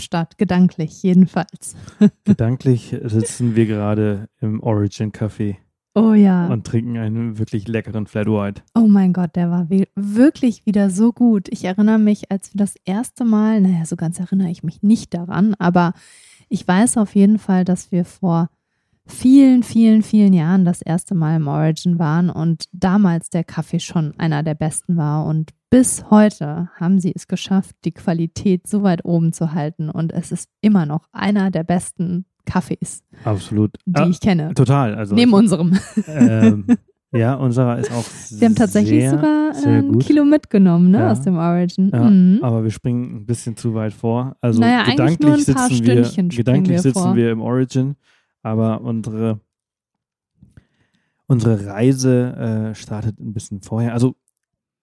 Kapstadt, gedanklich jedenfalls. Gedanklich sitzen wir gerade im Origin Café Oh ja. und trinken einen wirklich leckeren Flat White. Oh mein Gott, der war wirklich wieder so gut. Ich erinnere mich, als wir das erste Mal, naja, so ganz erinnere ich mich nicht daran, aber ich weiß auf jeden Fall, dass wir vor vielen, vielen, vielen Jahren das erste Mal im Origin waren und damals der Kaffee schon einer der besten war. Und bis heute haben sie es geschafft, die Qualität so weit oben zu halten. Und es ist immer noch einer der besten Kaffees, Absolut. die Ah, ich kenne. total. Also Neben unserem. ähm, ja, unserer ist auch Wir haben tatsächlich sehr, sogar sehr ein. Kilo mitgenommen ne, Ja. aus dem Origin. Ja, Mhm. aber wir springen ein bisschen zu weit vor. Also Naja, gedanklich nur ein paar sitzen wir, gedanklich wir sitzen vor. wir im Origin, aber unsere unsere Reise äh, startet ein bisschen vorher. Also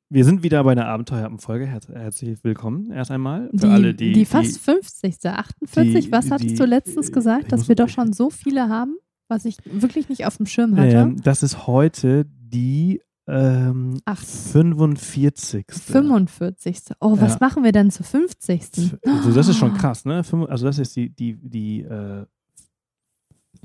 wir sind wieder bei einer Abenteuerfolge. Herz, herzlich willkommen erst einmal für Die, alle, die die fast 50. 48. die- Was hattest die- du letztens ich gesagt, dass wir doch schon so viele haben, was ich wirklich nicht auf dem Schirm hatte? ähm, das ist heute die ähm, Ach. 45. 45. Oh, was Ja. machen wir denn zur 50.? Also das ist schon krass, ne? Also das ist die, die, die äh,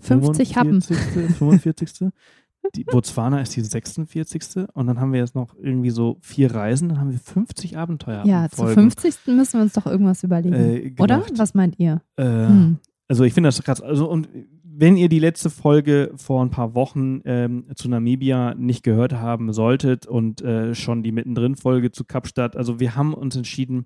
50 Happen. 45. 45. Die Botswana ist die 46. Und dann haben wir jetzt noch irgendwie so vier Reisen, dann haben wir 50 Abenteuer. Ja, zur 50. müssen wir uns doch irgendwas überlegen. Äh, Oder? Was meint ihr? Äh, Hm. Also ich finde das krass. Also und wenn ihr die letzte Folge vor ein paar Wochen ähm, zu Namibia nicht gehört haben solltet und äh, schon die mittendrin-Folge zu Kapstadt, also wir haben uns entschieden,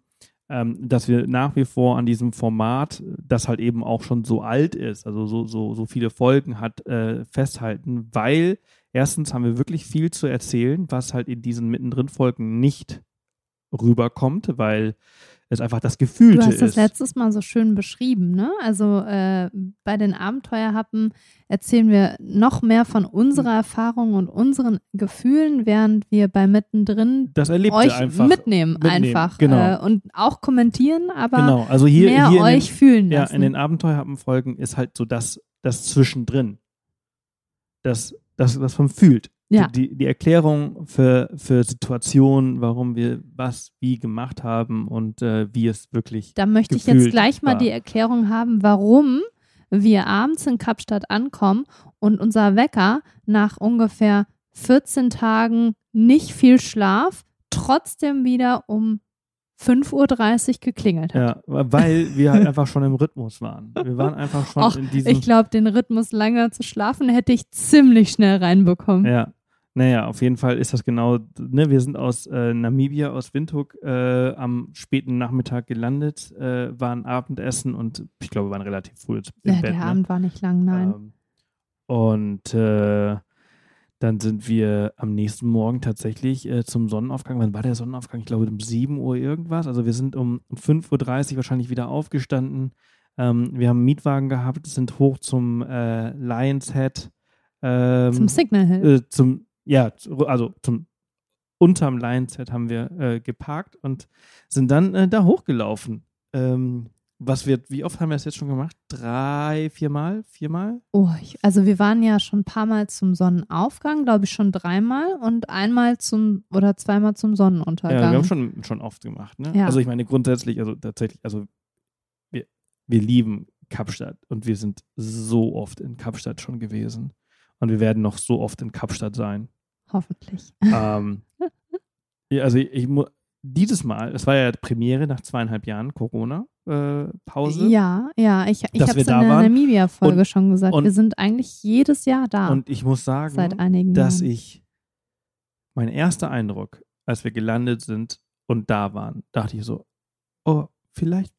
ähm, dass wir nach wie vor an diesem Format, das halt eben auch schon so alt ist, also so, so, so viele Folgen hat, äh, festhalten, weil erstens haben wir wirklich viel zu erzählen, was halt in diesen mittendrin-Folgen nicht rüberkommt, weil es einfach das Gefühlte Du hast das ist. letztes Mal so schön beschrieben, ne? Also äh, bei den Abenteuerhappen erzählen wir noch mehr von unserer Erfahrung und unseren Gefühlen, während wir bei mittendrin das erlebt euch einfach. mitnehmen, mitnehmen, einfach genau. äh, und auch kommentieren, aber Genau, also hier, mehr hier euch den, fühlen ja, lassen. in den Abenteuerhappen-Folgen ist halt so das, das Zwischendrin. Das, das, was man fühlt. Ja. Die, die Erklärung für, für Situationen, warum wir was wie gemacht haben und äh, wie es wirklich. da möchte ich jetzt gleich mal war. die Erklärung haben, warum wir abends in Kapstadt ankommen und unser Wecker nach ungefähr 14 Tagen nicht viel Schlaf trotzdem wieder um 5.30 Uhr geklingelt hat. Ja, weil wir halt einfach schon im Rhythmus waren. Wir waren einfach schon Och, in diesem. Ich glaube, den Rhythmus länger zu schlafen hätte ich ziemlich schnell reinbekommen. Ja. Naja, auf jeden Fall ist das genau, ne, wir sind aus äh, Namibia, aus Windhoek äh, am späten Nachmittag gelandet, äh, waren Abendessen und ich glaube, wir waren relativ früh im Ja, Bett. der ne? Abend war nicht lang, nein. Ähm, und äh, dann sind wir am nächsten Morgen tatsächlich äh, zum Sonnenaufgang. Wann war der Sonnenaufgang? Ich glaube um 7 Uhr irgendwas. Also wir sind um, um 5.30 Uhr wahrscheinlich wieder aufgestanden. Ähm, wir haben einen Mietwagen gehabt, sind hoch zum äh, Lions Head. Ähm, Zum Signal Hill. äh, zum, ja, also zum unterm Lions Head haben wir äh, geparkt und sind dann äh, da hochgelaufen. Ähm, was wird, wie oft haben wir das jetzt schon gemacht? Drei, viermal? Viermal? Oh, ich, also wir waren ja schon ein paar Mal zum Sonnenaufgang, glaube ich schon dreimal und einmal zum oder zweimal zum Ja, Sonnenuntergang. wir haben schon, schon oft gemacht. Ne? Ja. Also ich meine grundsätzlich, also tatsächlich, also wir, wir lieben Kapstadt und wir sind so oft in Kapstadt schon gewesen. Und wir werden noch so oft in Kapstadt sein. Hoffentlich. ähm, ja, also ich, ich mu- dieses Mal, es war ja Premiere nach zweieinhalb Jahren Corona-Pause. Ja, ja, ich, ich habe es in der. Namibia-Folge schon gesagt. und- wir sind eigentlich jedes Jahr da. Und ich muss sagen, dass Jahren. ich, mein erster Eindruck, als wir gelandet sind und da waren, dachte ich so, oh, vielleicht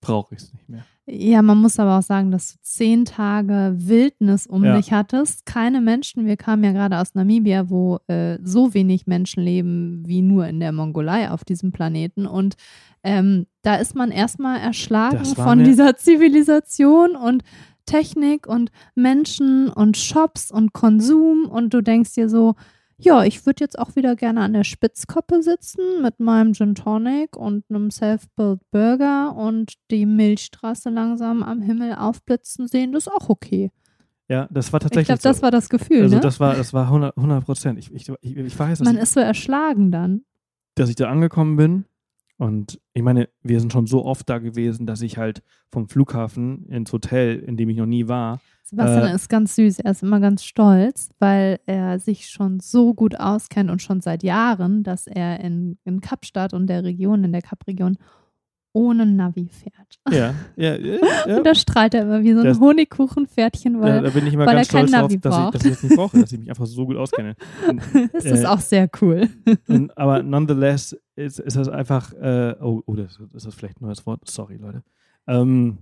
brauche ich es nicht mehr. Ja, man muss aber auch sagen, dass du zehn Tage Wildnis um Ja. dich hattest. Keine Menschen. Wir kamen ja gerade aus Namibia, wo äh, so wenig Menschen leben wie nur in der Mongolei auf diesem Planeten. Und ähm, da ist man erstmal erschlagen von dieser Zivilisation und Technik und Menschen und Shops und Konsum. Und du denkst dir so, ja, ich würde jetzt auch wieder gerne an der Spitzkoppe sitzen mit meinem Gin Tonic und einem Self-Built Burger und die Milchstraße langsam am Himmel aufblitzen sehen. Das ist auch okay. Ja, das war Ich tatsächlich glaube, das so. war das Gefühl, also ne? das war, das war 100 100 Prozent. Ich, ich, ich, ich weiß, Man ich, ist so erschlagen dann. dass ich da angekommen bin Und ich meine, wir sind schon so oft da gewesen, dass ich halt vom Flughafen ins Hotel, in dem ich noch nie war, Sebastian Äh, ist ganz süß. Er ist immer ganz stolz, weil er sich schon so gut auskennt und schon seit Jahren, dass er in, in Kapstadt und der Region, in der Kap-Region, ohne Navi fährt. ja, ja, ja, ja. Und da strahlt er immer wie so ein Das- Honigkuchenpferdchen, weil da bin ich immer weil ganz er kein stolz drauf, Navi dass ich, braucht. dass ich das nicht brauche, dass ich mich einfach so gut auskenne. Und, das ist äh, auch sehr cool. und, aber nonetheless ist, ist das einfach, äh, oh, oh das, ist das vielleicht ein neues Wort? Sorry, Leute. Ähm,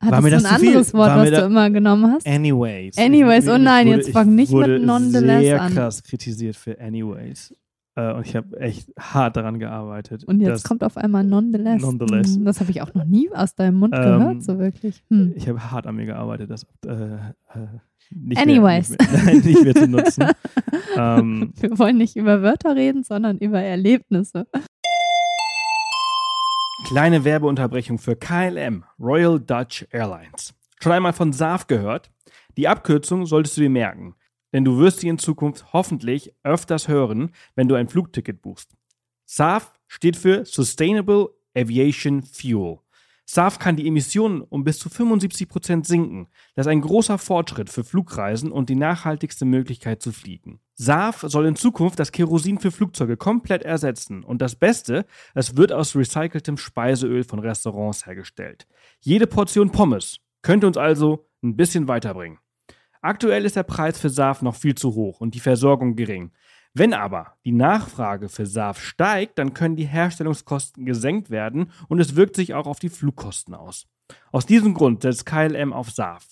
War mir Hattest das du ein viel? anderes Wort, War was du immer genommen hast? anyways. Anyways, oh nein, jetzt ich fang nicht wurde mit nonetheless sehr an. krass kritisiert für anyways. Äh, und ich habe echt hart daran gearbeitet. Und jetzt kommt auf einmal nonetheless. Nonetheless. Hm, Das habe ich auch noch nie aus deinem Mund Ähm, gehört, so wirklich. Hm. Ich habe hart an mir gearbeitet, das äh, äh, nicht, Anyways. Mehr, nicht, mehr, nicht mehr zu nutzen. ähm, Wir wollen nicht über Wörter reden, sondern über Erlebnisse. Kleine Werbeunterbrechung für KLM, Royal Dutch Airlines. Schon einmal von SAF gehört? Die Abkürzung solltest du dir merken, denn du wirst sie in Zukunft hoffentlich öfters hören, wenn du ein Flugticket buchst. SAF steht für Sustainable Aviation Fuel. SAF kann die Emissionen um bis zu 75% sinken. Das ist ein großer Fortschritt für Flugreisen und die nachhaltigste Möglichkeit zu fliegen. SAF soll in Zukunft das Kerosin für Flugzeuge komplett ersetzen. Und das Beste, es wird aus recyceltem Speiseöl von Restaurants hergestellt. Jede Portion Pommes könnte uns also ein bisschen weiterbringen. Aktuell ist der Preis für SAF noch viel zu hoch und die Versorgung gering. Wenn aber die Nachfrage für SAF steigt, dann können die Herstellungskosten gesenkt werden und es wirkt sich auch auf die Flugkosten aus. Aus diesem Grund setzt KLM auf SAF.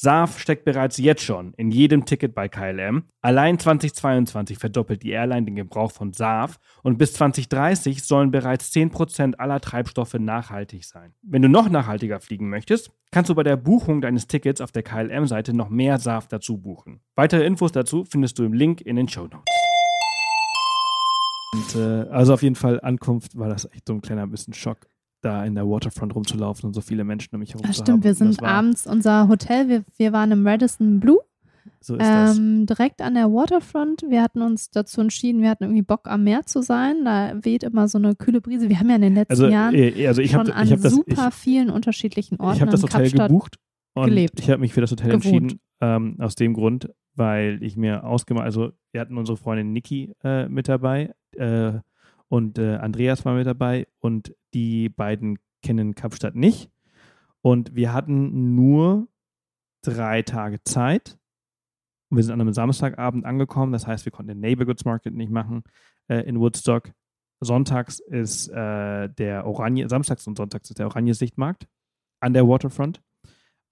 SAF steckt bereits jetzt schon in jedem Ticket bei KLM. Allein 2022 verdoppelt die Airline den Gebrauch von SAF und bis 2030 sollen bereits 10% aller Treibstoffe nachhaltig sein. Wenn du noch nachhaltiger fliegen möchtest, kannst du bei der Buchung deines Tickets auf der KLM-Seite noch mehr SAF dazu buchen. Weitere Infos dazu findest du im Link in den Show Notes. Und, äh, also auf jeden Fall Ankunft war das echt so ein kleiner bisschen Schock, da in der Waterfront rumzulaufen und so viele Menschen um mich herum Ja, zu stimmt, haben. wir Und das sind abends unser Hotel, wir, wir waren im Radisson Blue, So ist das. ähm, direkt an der Waterfront. Wir hatten uns dazu entschieden, wir hatten irgendwie Bock am Meer zu sein. Da weht immer so eine kühle Brise. Wir haben ja in den letzten Also, Jahren äh, also ich schon habe an ich hab das, ich, super vielen unterschiedlichen Orten ich hab das Hotel Kapstadt gebucht und gelebt. ich habe mich für das Hotel Gewohnt. entschieden, ähm, aus dem Grund, weil ich mir ausgemacht, also wir hatten unsere Freundin Niki äh, mit dabei äh, und äh, Andreas war mit dabei und die beiden kennen Kapstadt nicht und wir hatten nur drei Tage Zeit. Und wir sind an einem Samstagabend angekommen, das heißt, wir konnten den Neighborhoods Market nicht machen äh, in Woodstock. Sonntags ist äh, der Oranje, samstags und sonntags ist der Oranje-Sichtmarkt an der Waterfront.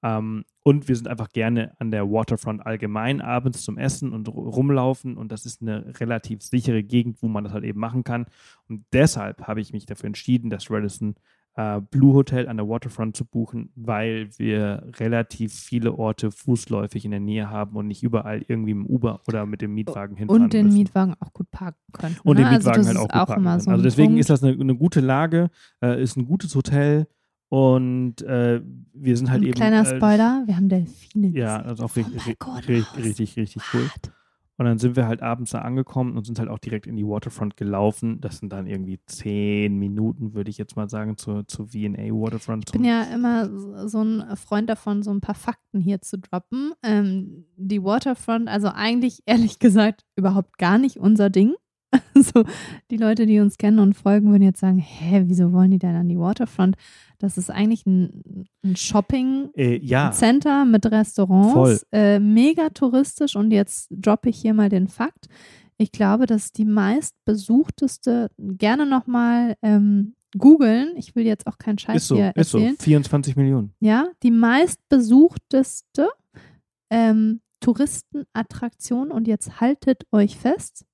Ähm, und wir sind einfach gerne an der Waterfront allgemein abends zum Essen und ru- rumlaufen. Und das ist eine relativ sichere Gegend, wo man das halt eben machen kann. Und deshalb habe ich mich dafür entschieden, das Radisson äh, Blue Hotel an der Waterfront zu buchen, weil wir relativ viele Orte fußläufig in der Nähe haben und nicht überall irgendwie im Uber oder mit dem Mietwagen hinfahren und den müssen. Mietwagen auch gut parken können. Und ne? den Mietwagen also halt auch gut auch parken können. so Also deswegen Punkt. ist das eine, eine gute Lage, äh, ist ein gutes Hotel und äh, wir sind halt ein eben. kleiner äh, Spoiler, wir haben Delfine Ja, gesehen das ist auch richtig, richtig, richtig, richtig cool. What? Und dann sind wir halt abends da angekommen und sind halt auch direkt in die Waterfront gelaufen. Das sind dann irgendwie zehn Minuten, würde ich jetzt mal sagen, zur, zur VA Waterfront. Ich bin ja immer so- so ein Freund davon, so ein paar Fakten hier zu droppen. Ähm, die Waterfront, also eigentlich ehrlich gesagt überhaupt gar nicht unser Ding. So, die Leute, die uns kennen und folgen, würden jetzt sagen, hä, wieso wollen die denn an die Waterfront? Das ist eigentlich ein, ein Shopping äh, ja, mit Restaurants. Äh, mega touristisch und jetzt droppe ich hier mal den Fakt. Ich glaube, dass die meistbesuchteste, gerne nochmal ähm, googeln, ich will jetzt auch keinen Scheiß ist so, hier ist so. erzählen, 24 Millionen. ja, die meistbesuchteste ähm, Touristenattraktion und jetzt haltet euch fest,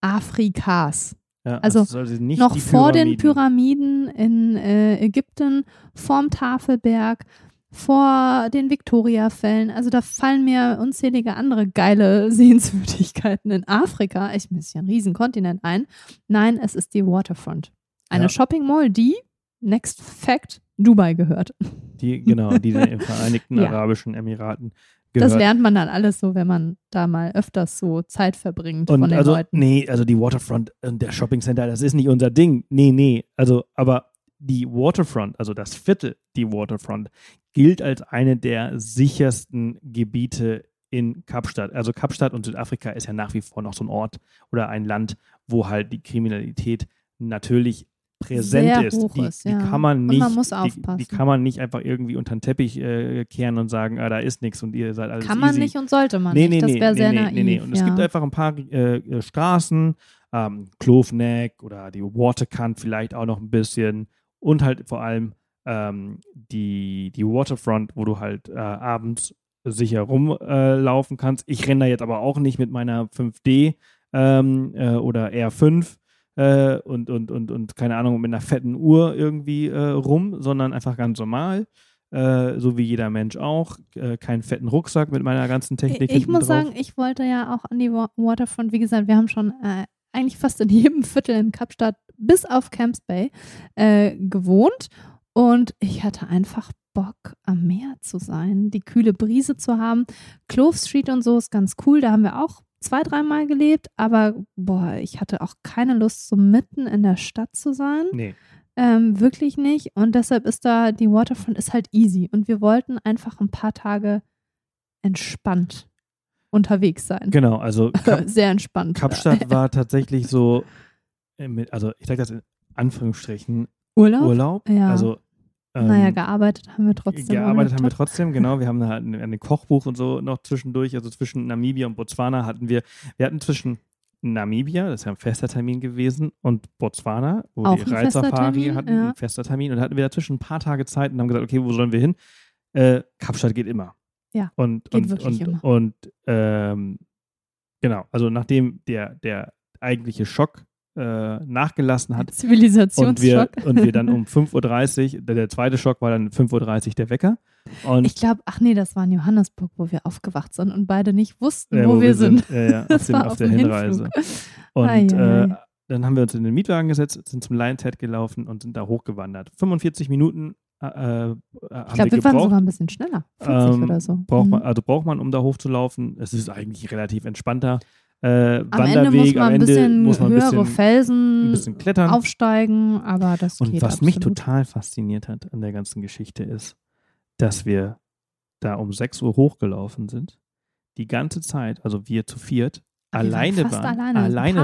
Afrikas. Ja, Also also nicht Noch vor den Pyramiden in äh, Ägypten, vorm Tafelberg, vor den Victoriafällen. Also da fallen mir unzählige andere geile Sehenswürdigkeiten in Afrika, ich ist ja ein Riesenkontinent ein. Nein, es ist die Waterfront. Eine Ja. Shopping Mall, die, next fact, Dubai gehört. Die, genau, die den Vereinigten Ja. Arabischen Emiraten gehört. Das lernt man dann alles so, wenn man da mal öfters so Zeit verbringt und von den also, Leuten. nee, also die Waterfront und der Shopping Center, das ist nicht unser Ding. Nee, nee. Also, aber die Waterfront, also das Viertel, die Waterfront, gilt als eine der sichersten Gebiete in Kapstadt. Also Kapstadt und Südafrika ist ja nach wie vor noch so ein Ort oder ein Land, wo halt die Kriminalität natürlich präsent Sehr ist. die, ist, die ja. kann man Und nicht, man muss die, aufpassen. die kann man nicht einfach irgendwie unter den Teppich äh, kehren und sagen, ah, da ist nichts und ihr seid alles Kann man easy. nicht und sollte man Nee, nicht. nee, das wäre nee, sehr nee, naiv. nee, nee. Und es ja. gibt einfach ein paar äh, äh, Straßen, ähm, Kloveneck oder die Waterkant vielleicht auch noch ein bisschen und halt vor allem ähm, die, die Waterfront, wo du halt äh, abends sicher rumlaufen laufen kannst. Ich renne da jetzt aber auch nicht mit meiner 5D ähm, äh, oder R5 äh, und, und, und, und keine Ahnung, mit einer fetten Uhr irgendwie äh, rum, sondern einfach ganz normal. Äh, so wie jeder Mensch auch. Äh, keinen fetten Rucksack mit meiner ganzen Technik. Ich, muss drauf. sagen, ich wollte ja auch an die Wa- Waterfront. Wie gesagt, wir haben schon äh, eigentlich fast in jedem Viertel in Kapstadt bis auf Camps Bay äh, gewohnt. Und ich hatte einfach Bock, am Meer zu sein, die kühle Brise zu haben. Clove Street und so ist ganz cool. Da haben wir auch zwei, dreimal gelebt. Aber boah, ich hatte auch keine Lust, so mitten in der Stadt zu sein. Nee. Ähm, wirklich nicht. Und deshalb ist da, die Waterfront ist halt easy. Und wir wollten einfach ein paar Tage entspannt unterwegs sein. Genau, also Kap Sehr entspannt. Kapstadt war tatsächlich so, äh, also ich sage das in Anführungsstrichen, Urlaub? Urlaub. Ja. Also ähm, naja, gearbeitet haben wir trotzdem. gearbeitet haben wir trotzdem, genau. Wir haben da halt ein, ein Kochbuch und so noch zwischendurch. Also zwischen Namibia und Botswana hatten wir, wir hatten zwischen Namibia, das ist ja ein fester Termin gewesen, und Botswana, wo Auch die Reitsafari hatten, ja. ein fester Termin. Und da hatten wir dazwischen ein paar Tage Zeit und haben gesagt, okay, wo sollen wir hin? Äh, Kapstadt geht immer. Ja, und, geht und, wirklich und, immer. Und ähm, genau, also nachdem der, der eigentliche Schock äh, nachgelassen hat, und wir, Zivilisationsschock. und wir dann um 5.30 Uhr, der, der zweite Schock war dann 5.30 Uhr der Wecker. Und ich glaube, ach nee, das war in Johannesburg, wo wir aufgewacht sind und beide nicht wussten, äh, wo, wir sind. Ja, ja, auf, Das dem, war auf, auf der Hinreise. Hinflug. Und Ei, ei, äh, dann haben wir uns in den Mietwagen gesetzt, sind zum Lion Ted gelaufen und sind da hochgewandert. 45 Minuten äh, äh, Ich wir glaube, wir waren gebraucht. sogar ein bisschen schneller. 40 Ähm, oder so. Braucht Mhm. man, also braucht man, um da hochzulaufen. Es ist eigentlich relativ entspannter äh, Am Wanderweg. Ende muss man Am ein Ende bisschen muss man ein höhere bisschen, Felsen ein bisschen klettern. aufsteigen, aber das Und geht was mich absolut. total fasziniert hat an der ganzen Geschichte ist, dass wir da um 6 Uhr hochgelaufen sind, die ganze Zeit, also wir zu viert, wir alleine waren. Alleine. alleine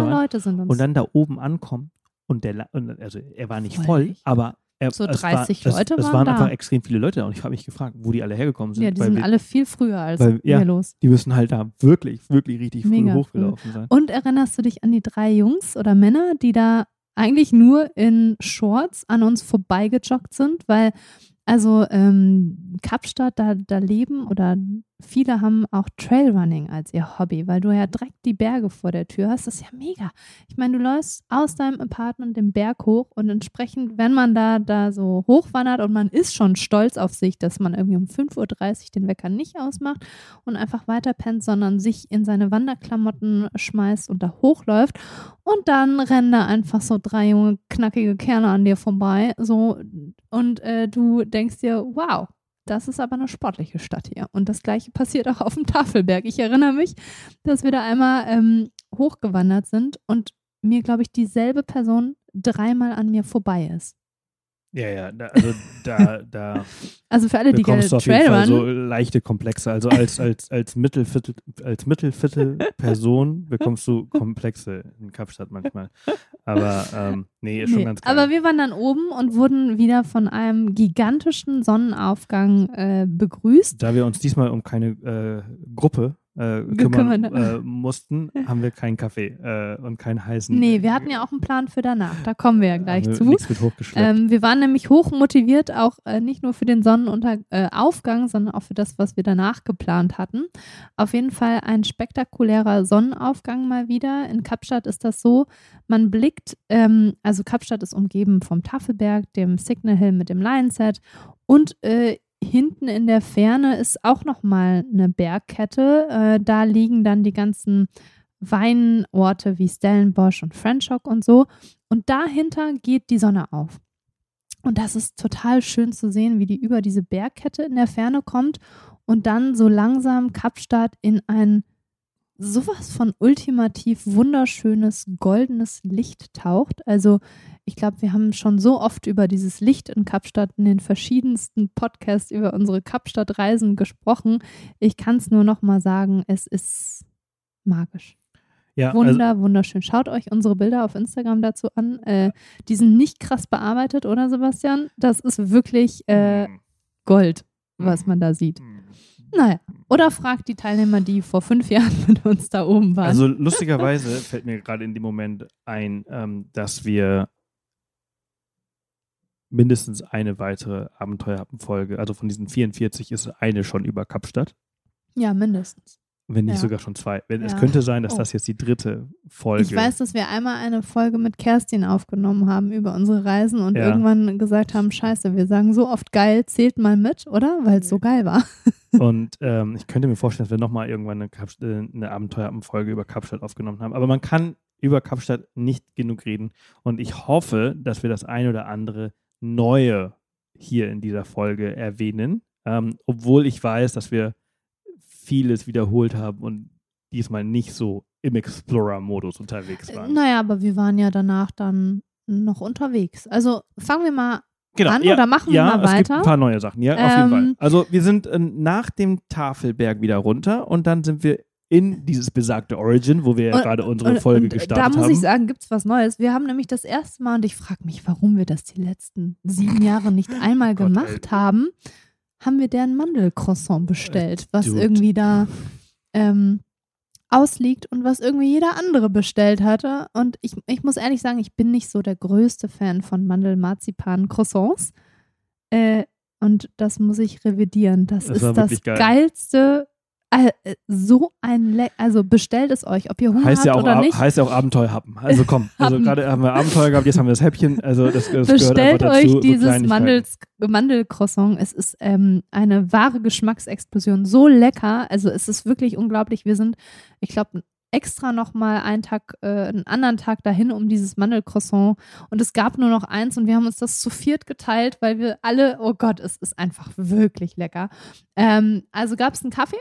waren und dann da oben ankommen und der, also er war nicht Voll voll, aber er, So es 30 war, Leute es, es waren waren da. einfach extrem viele Leute da und ich habe mich gefragt, wo die alle hergekommen sind. ja, die sind wir, alle viel früher als weil- ja. wir los. die müssen halt da wirklich, wirklich richtig früh Mega früh. hochgelaufen sein. Und erinnerst du dich an die drei Jungs oder Männer, die da eigentlich nur in Shorts an uns vorbeigejoggt sind? Weil, also ähm, Kapstadt, da, da leben oder viele haben auch Trailrunning als ihr Hobby, weil du ja direkt die Berge vor der Tür hast. Das ist ja mega. Ich meine, du läufst aus deinem Apartment den Berg hoch und entsprechend, wenn man da, da so hochwandert und man ist schon stolz auf sich, dass man irgendwie um 5.30 Uhr den Wecker nicht ausmacht und einfach weiter pennt, sondern sich in seine Wanderklamotten schmeißt und da hochläuft. Und dann rennen da einfach so drei junge, knackige Kerle an dir vorbei. So, und äh, du denkst dir, wow, das ist aber eine sportliche Stadt hier. Und das gleiche passiert auch auf dem Tafelberg. Ich erinnere mich, dass wir da einmal ähm, hochgewandert sind und mir, glaube ich, dieselbe Person dreimal an mir vorbei ist. Ja, ja, da, also da, da Also für alle, die gerne bekommst du auf jeden Fall Trailrun, so leichte Komplexe. Also als, als, als Mittelviertel, als Mittelviertel-Person bekommst du Komplexe in Kapstadt manchmal. Aber ähm, nee, ist schon Nee, ganz geil. Aber wir waren dann oben und wurden wieder von einem gigantischen Sonnenaufgang äh, begrüßt. da wir uns diesmal um keine äh, Gruppe äh, kümmern äh, mussten, haben wir keinen Kaffee äh, und keinen heißen. Nee, wir hatten ja auch einen Plan für danach. Da kommen wir ja gleich zu. Ähm, wir waren nämlich hoch motiviert, auch äh, nicht nur für den Sonnenaufgang, äh, sondern auch für das, was wir danach geplant hatten. Auf jeden Fall ein spektakulärer Sonnenaufgang mal wieder. In Kapstadt ist das so, man blickt, ähm, also Kapstadt ist umgeben vom Tafelberg, dem Signal Hill mit dem Lionset und äh, hinten in der Ferne ist auch nochmal eine Bergkette. Äh, da liegen dann die ganzen Weinorte wie Stellenbosch und Franschhoek und so. Und dahinter geht die Sonne auf. Und das ist total schön zu sehen, wie die über diese Bergkette in der Ferne kommt und dann so langsam Kapstadt in ein sowas von ultimativ wunderschönes goldenes Licht taucht. Also ich glaube, wir haben schon so oft über dieses Licht in Kapstadt in den verschiedensten Podcasts über unsere Kapstadt-Reisen gesprochen. Ich kann es nur noch mal sagen, es ist magisch. Ja, Wunder, also, wunderschön. Schaut euch unsere Bilder auf Instagram dazu an. Äh, die sind nicht krass bearbeitet, oder Sebastian? Das ist wirklich äh, hm. Gold, was man da sieht. Hm. Naja, oder fragt die Teilnehmer, die vor fünf Jahren mit uns da oben waren. Also lustigerweise fällt mir gerade in dem Moment ein, ähm, dass wir mindestens eine weitere Abenteuerfolge, also von diesen 44 ist eine schon über Kapstadt. Ja, mindestens. Wenn nicht Ja. sogar schon zwei. Wenn, Es Ja. könnte sein, dass Oh. das jetzt die dritte Folge Ich weiß, dass wir einmal eine Folge mit Kerstin aufgenommen haben über unsere Reisen und Ja. irgendwann gesagt haben, scheiße, wir sagen so oft geil, zählt mal mit, oder? Weil es so geil war. Und ähm, ich könnte mir vorstellen, dass wir nochmal irgendwann eine, äh, eine Abenteuerfolge über Kapstadt aufgenommen haben. Aber man kann über Kapstadt nicht genug reden. Und ich hoffe, dass wir das ein oder andere Neue hier in dieser Folge erwähnen. Ähm, obwohl ich weiß, dass wir vieles wiederholt haben und diesmal nicht so im Explorer-Modus unterwegs waren. Naja, aber wir waren ja danach dann noch unterwegs. Also fangen wir mal Genau, an ja, oder machen wir ja, mal es gibt weiter? ein paar neue Sachen, ja, auf jeden Fall. Ähm, Also wir sind äh, nach dem Tafelberg wieder runter und dann sind wir in dieses besagte Origin, wo wir ja Und- gerade unsere Und- Folge und gestartet Da muss haben. ich sagen, gibt es was Neues. Wir haben nämlich das erste Mal, und ich frage mich, warum wir das die letzten sieben Jahre nicht einmal Gott, gemacht ey. haben, haben wir deren Mandelcroissant bestellt, was dude. irgendwie da ähm, ausliegt und was irgendwie jeder andere bestellt hatte. Und ich, ich muss ehrlich sagen, ich bin nicht so der größte Fan von Mandel-Marzipan-Croissants. Äh, und das muss ich revidieren. Das, Das ist das geil. geilste. Äh, So ein Le also bestellt es euch, ob ihr Hunger heißt, habt ja auch, oder nicht. heißt ja auch Abenteuerhappen. Also komm, also gerade haben wir Abenteuer gehabt, jetzt haben wir das Häppchen. Also das, das Bestellt dazu. euch so dieses. Mandels, Mandelcroissant. Es ist ähm, eine wahre Geschmacksexplosion. So lecker. Also es ist wirklich unglaublich. Wir sind, ich glaube, extra noch mal einen Tag, äh, einen anderen Tag dahin um dieses Mandelcroissant. Und es gab nur noch eins und wir haben uns das zu viert geteilt, weil wir alle, oh Gott, es ist einfach wirklich lecker. Ähm, also gab es einen Kaffee,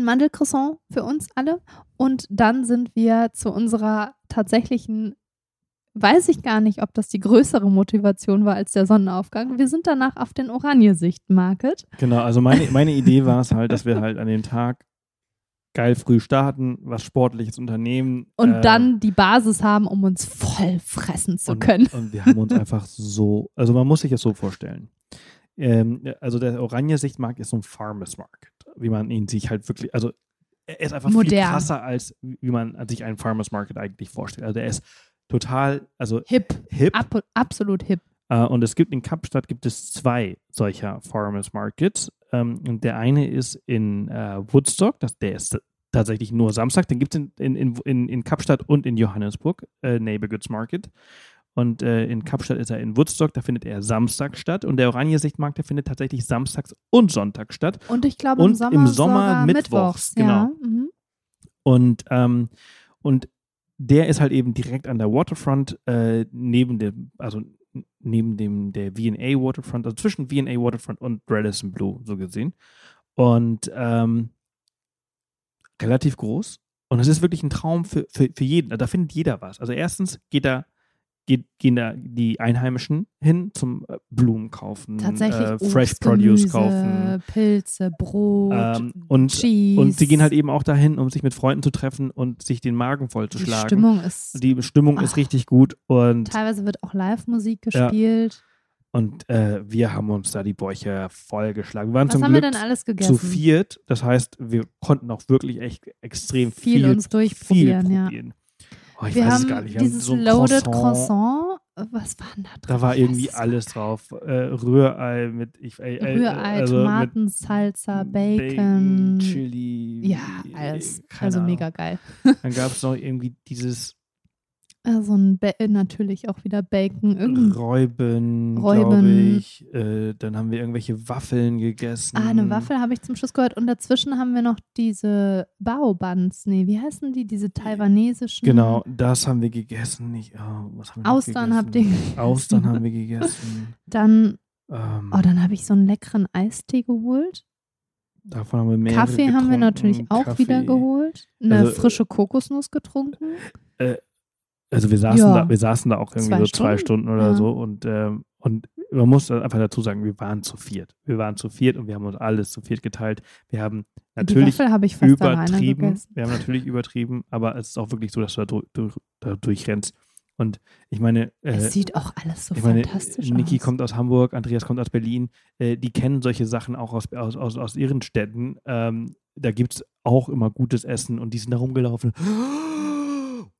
ein Mandelcroissant für uns alle. Und dann sind wir zu unserer tatsächlichen weiß ich gar nicht, ob das die größere Motivation war als der Sonnenaufgang. Wir sind danach auf den Oranje-Sicht Market. Genau, also meine, meine Idee war es halt, dass wir halt an dem Tag geil früh starten, was Sportliches unternehmen. Und äh, dann die Basis haben, um uns voll fressen zu und, können. Und wir haben uns einfach so, also man muss sich das so vorstellen. Ähm, also der Oranje-Sichtmarkt ist so ein Farmers Market, wie man ihn sich halt wirklich, also er ist einfach viel Modern. krasser, als wie man sich einen Farmers Market eigentlich vorstellt. Also der ist total, also Hip. hip. Ab, absolut hip. Äh, und es gibt in Kapstadt gibt es zwei solcher Farmers Markets. Ähm, und der eine ist in äh, Woodstock, das, der ist tatsächlich nur Samstag. Den gibt es in, in, in, in Kapstadt und in Johannesburg, äh, Neighbor Goods Market. Und äh, in Kapstadt ist er in Woodstock, da findet er Samstag statt. Und der Oranje-Sichtmarkt, der findet tatsächlich samstags und Sonntag statt. Und ich glaube Und im Sommer, im Sommer mittwochs, mittwochs. genau. Ja. Mhm. Und, ähm, und der ist halt eben direkt an der Waterfront, äh, neben dem, also neben dem der VA Waterfront, also zwischen VA Waterfront und Radisson Blue, so gesehen. Und ähm, relativ groß. Und es ist wirklich ein Traum für, für, für jeden. Da findet jeder was. Also erstens geht da, gehen da die Einheimischen hin zum äh, Blumen kaufen, Tatsächlich äh, Obst, Fresh Produce Gemüse, kaufen. Pilze, Brot, Ähm, und, Cheese. und sie gehen halt eben auch dahin, um sich mit Freunden zu treffen und sich den Magen Die vollzuschlagen. Stimmung ist. Die Stimmung ist Ach. richtig gut und, teilweise wird auch Live-Musik Ja. gespielt. und äh, wir haben uns da die Bäuche vollgeschlagen. Wir waren Was zum haben wir Glück denn alles zu gegessen? viert. Das heißt, wir konnten auch wirklich echt extrem Viel viel, uns durchprobieren, viel ja. Oh, ich wir weiß haben es gar nicht. Wir haben dieses so ein Loaded Croissant. Croissant. Was war denn da drin? Da war irgendwie es alles drauf. Äh, Rührei mit ich, äh, äh, Rührei, also Tomaten, Salsa, Bacon. Chili. Ja, alles. keine Also mega geil. Dann gab es noch irgendwie dieses Also ein ba äh, natürlich auch wieder Bacon. Irgendein Räuben, Räuben. glaube ich. Äh, dann haben wir irgendwelche Waffeln gegessen. Ah, eine Waffel habe ich zum Schluss gehört. Und dazwischen haben wir noch diese Bao-Buns. Nee, wie heißen die? Diese taiwanesischen. Genau, das haben wir gegessen. Nicht, oh, was haben wir Austern gegessen? habt ihr gegessen. Austern haben wir gegessen. Dann, Ähm, oh, dann habe ich so einen leckeren Eistee geholt. Davon haben wir mehrere Kaffee haben wir getrunken. natürlich auch Kaffee. wieder geholt. Eine Also, äh, frische Kokosnuss getrunken. Also wir saßen, Ja. da, wir saßen da auch irgendwie Zwei so zwei Stunden, Stunden oder ja. so und, ähm, und man muss einfach dazu sagen, wir waren zu viert. Wir waren zu viert und wir haben uns alles zu viert geteilt. Wir haben natürlich alleine übertrieben. Wir haben natürlich übertrieben, aber es ist auch wirklich so, dass du da, durch, da durchrennst. Und ich meine, äh, Es sieht auch alles so ich meine, fantastisch Niki aus. kommt aus Hamburg, Andreas kommt aus Berlin. Äh, die kennen solche Sachen auch aus, aus, aus, aus ihren Städten. Ähm, da gibt es auch immer gutes Essen und die sind da rumgelaufen.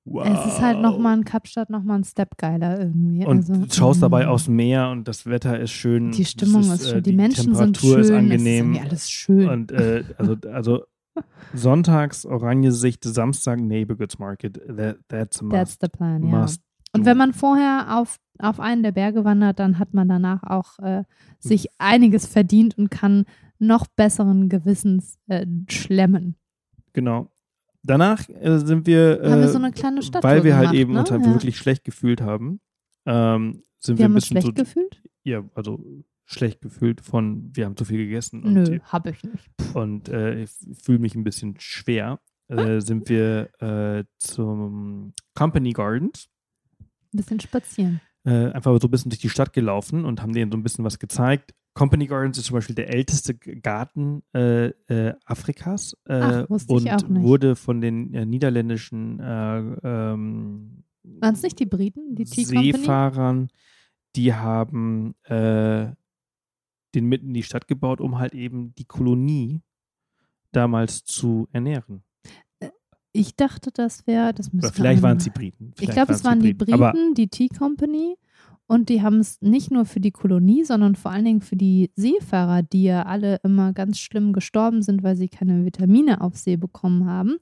Wow. Es ist halt nochmal in Kapstadt nochmal ein Step geiler irgendwie. Und also, du schaust dabei mm. aufs Meer und das Wetter ist schön. Die Stimmung es ist, äh, schön, die, Menschen sind Temperatur schön, ist es ist angenehm. irgendwie alles schön. Und äh, also, also sonntags Oranje-Sicht, Samstag Neighborhoods Market. That, that's a must. That's the plan, ja. must Und wenn man vorher auf, auf einen der Berge wandert, dann hat man danach auch äh, sich einiges verdient und kann noch besseren Gewissens äh, schlemmen. Genau. Danach äh, sind wir, äh, Haben wir so eine kleine Stadttour weil wir halt gemacht, eben ne? uns halt Ja. wirklich schlecht gefühlt haben, ähm, sind Wir wir, haben ein uns bisschen schlecht so, gefühlt? ja, also schlecht gefühlt von, wir haben zu viel gegessen und, Nö, hab ich nicht. und äh, ich fühle mich ein bisschen schwer. Äh, sind wir äh, zum Company Gardens Ein bisschen spazieren. äh, einfach so ein bisschen durch die Stadt gelaufen und haben denen so ein bisschen was gezeigt. Company Gardens ist zum Beispiel der älteste Garten äh, äh, Afrikas äh, Ach, und ich wurde von den äh, niederländischen äh, ähm, Waren es nicht die Briten, die Tea? Seefahrern, die haben den mitten in die Stadt gebaut, um halt eben die Kolonie damals zu ernähren. Ich dachte, das wäre, das müsste vielleicht waren es die Briten. Ich Vielleicht glaube, es waren die Briten, die Tea Company. Und die haben es nicht nur für die Kolonie, sondern vor allen Dingen für die Seefahrer, die ja alle immer ganz schlimm gestorben sind, weil sie keine Vitamine auf See bekommen haben.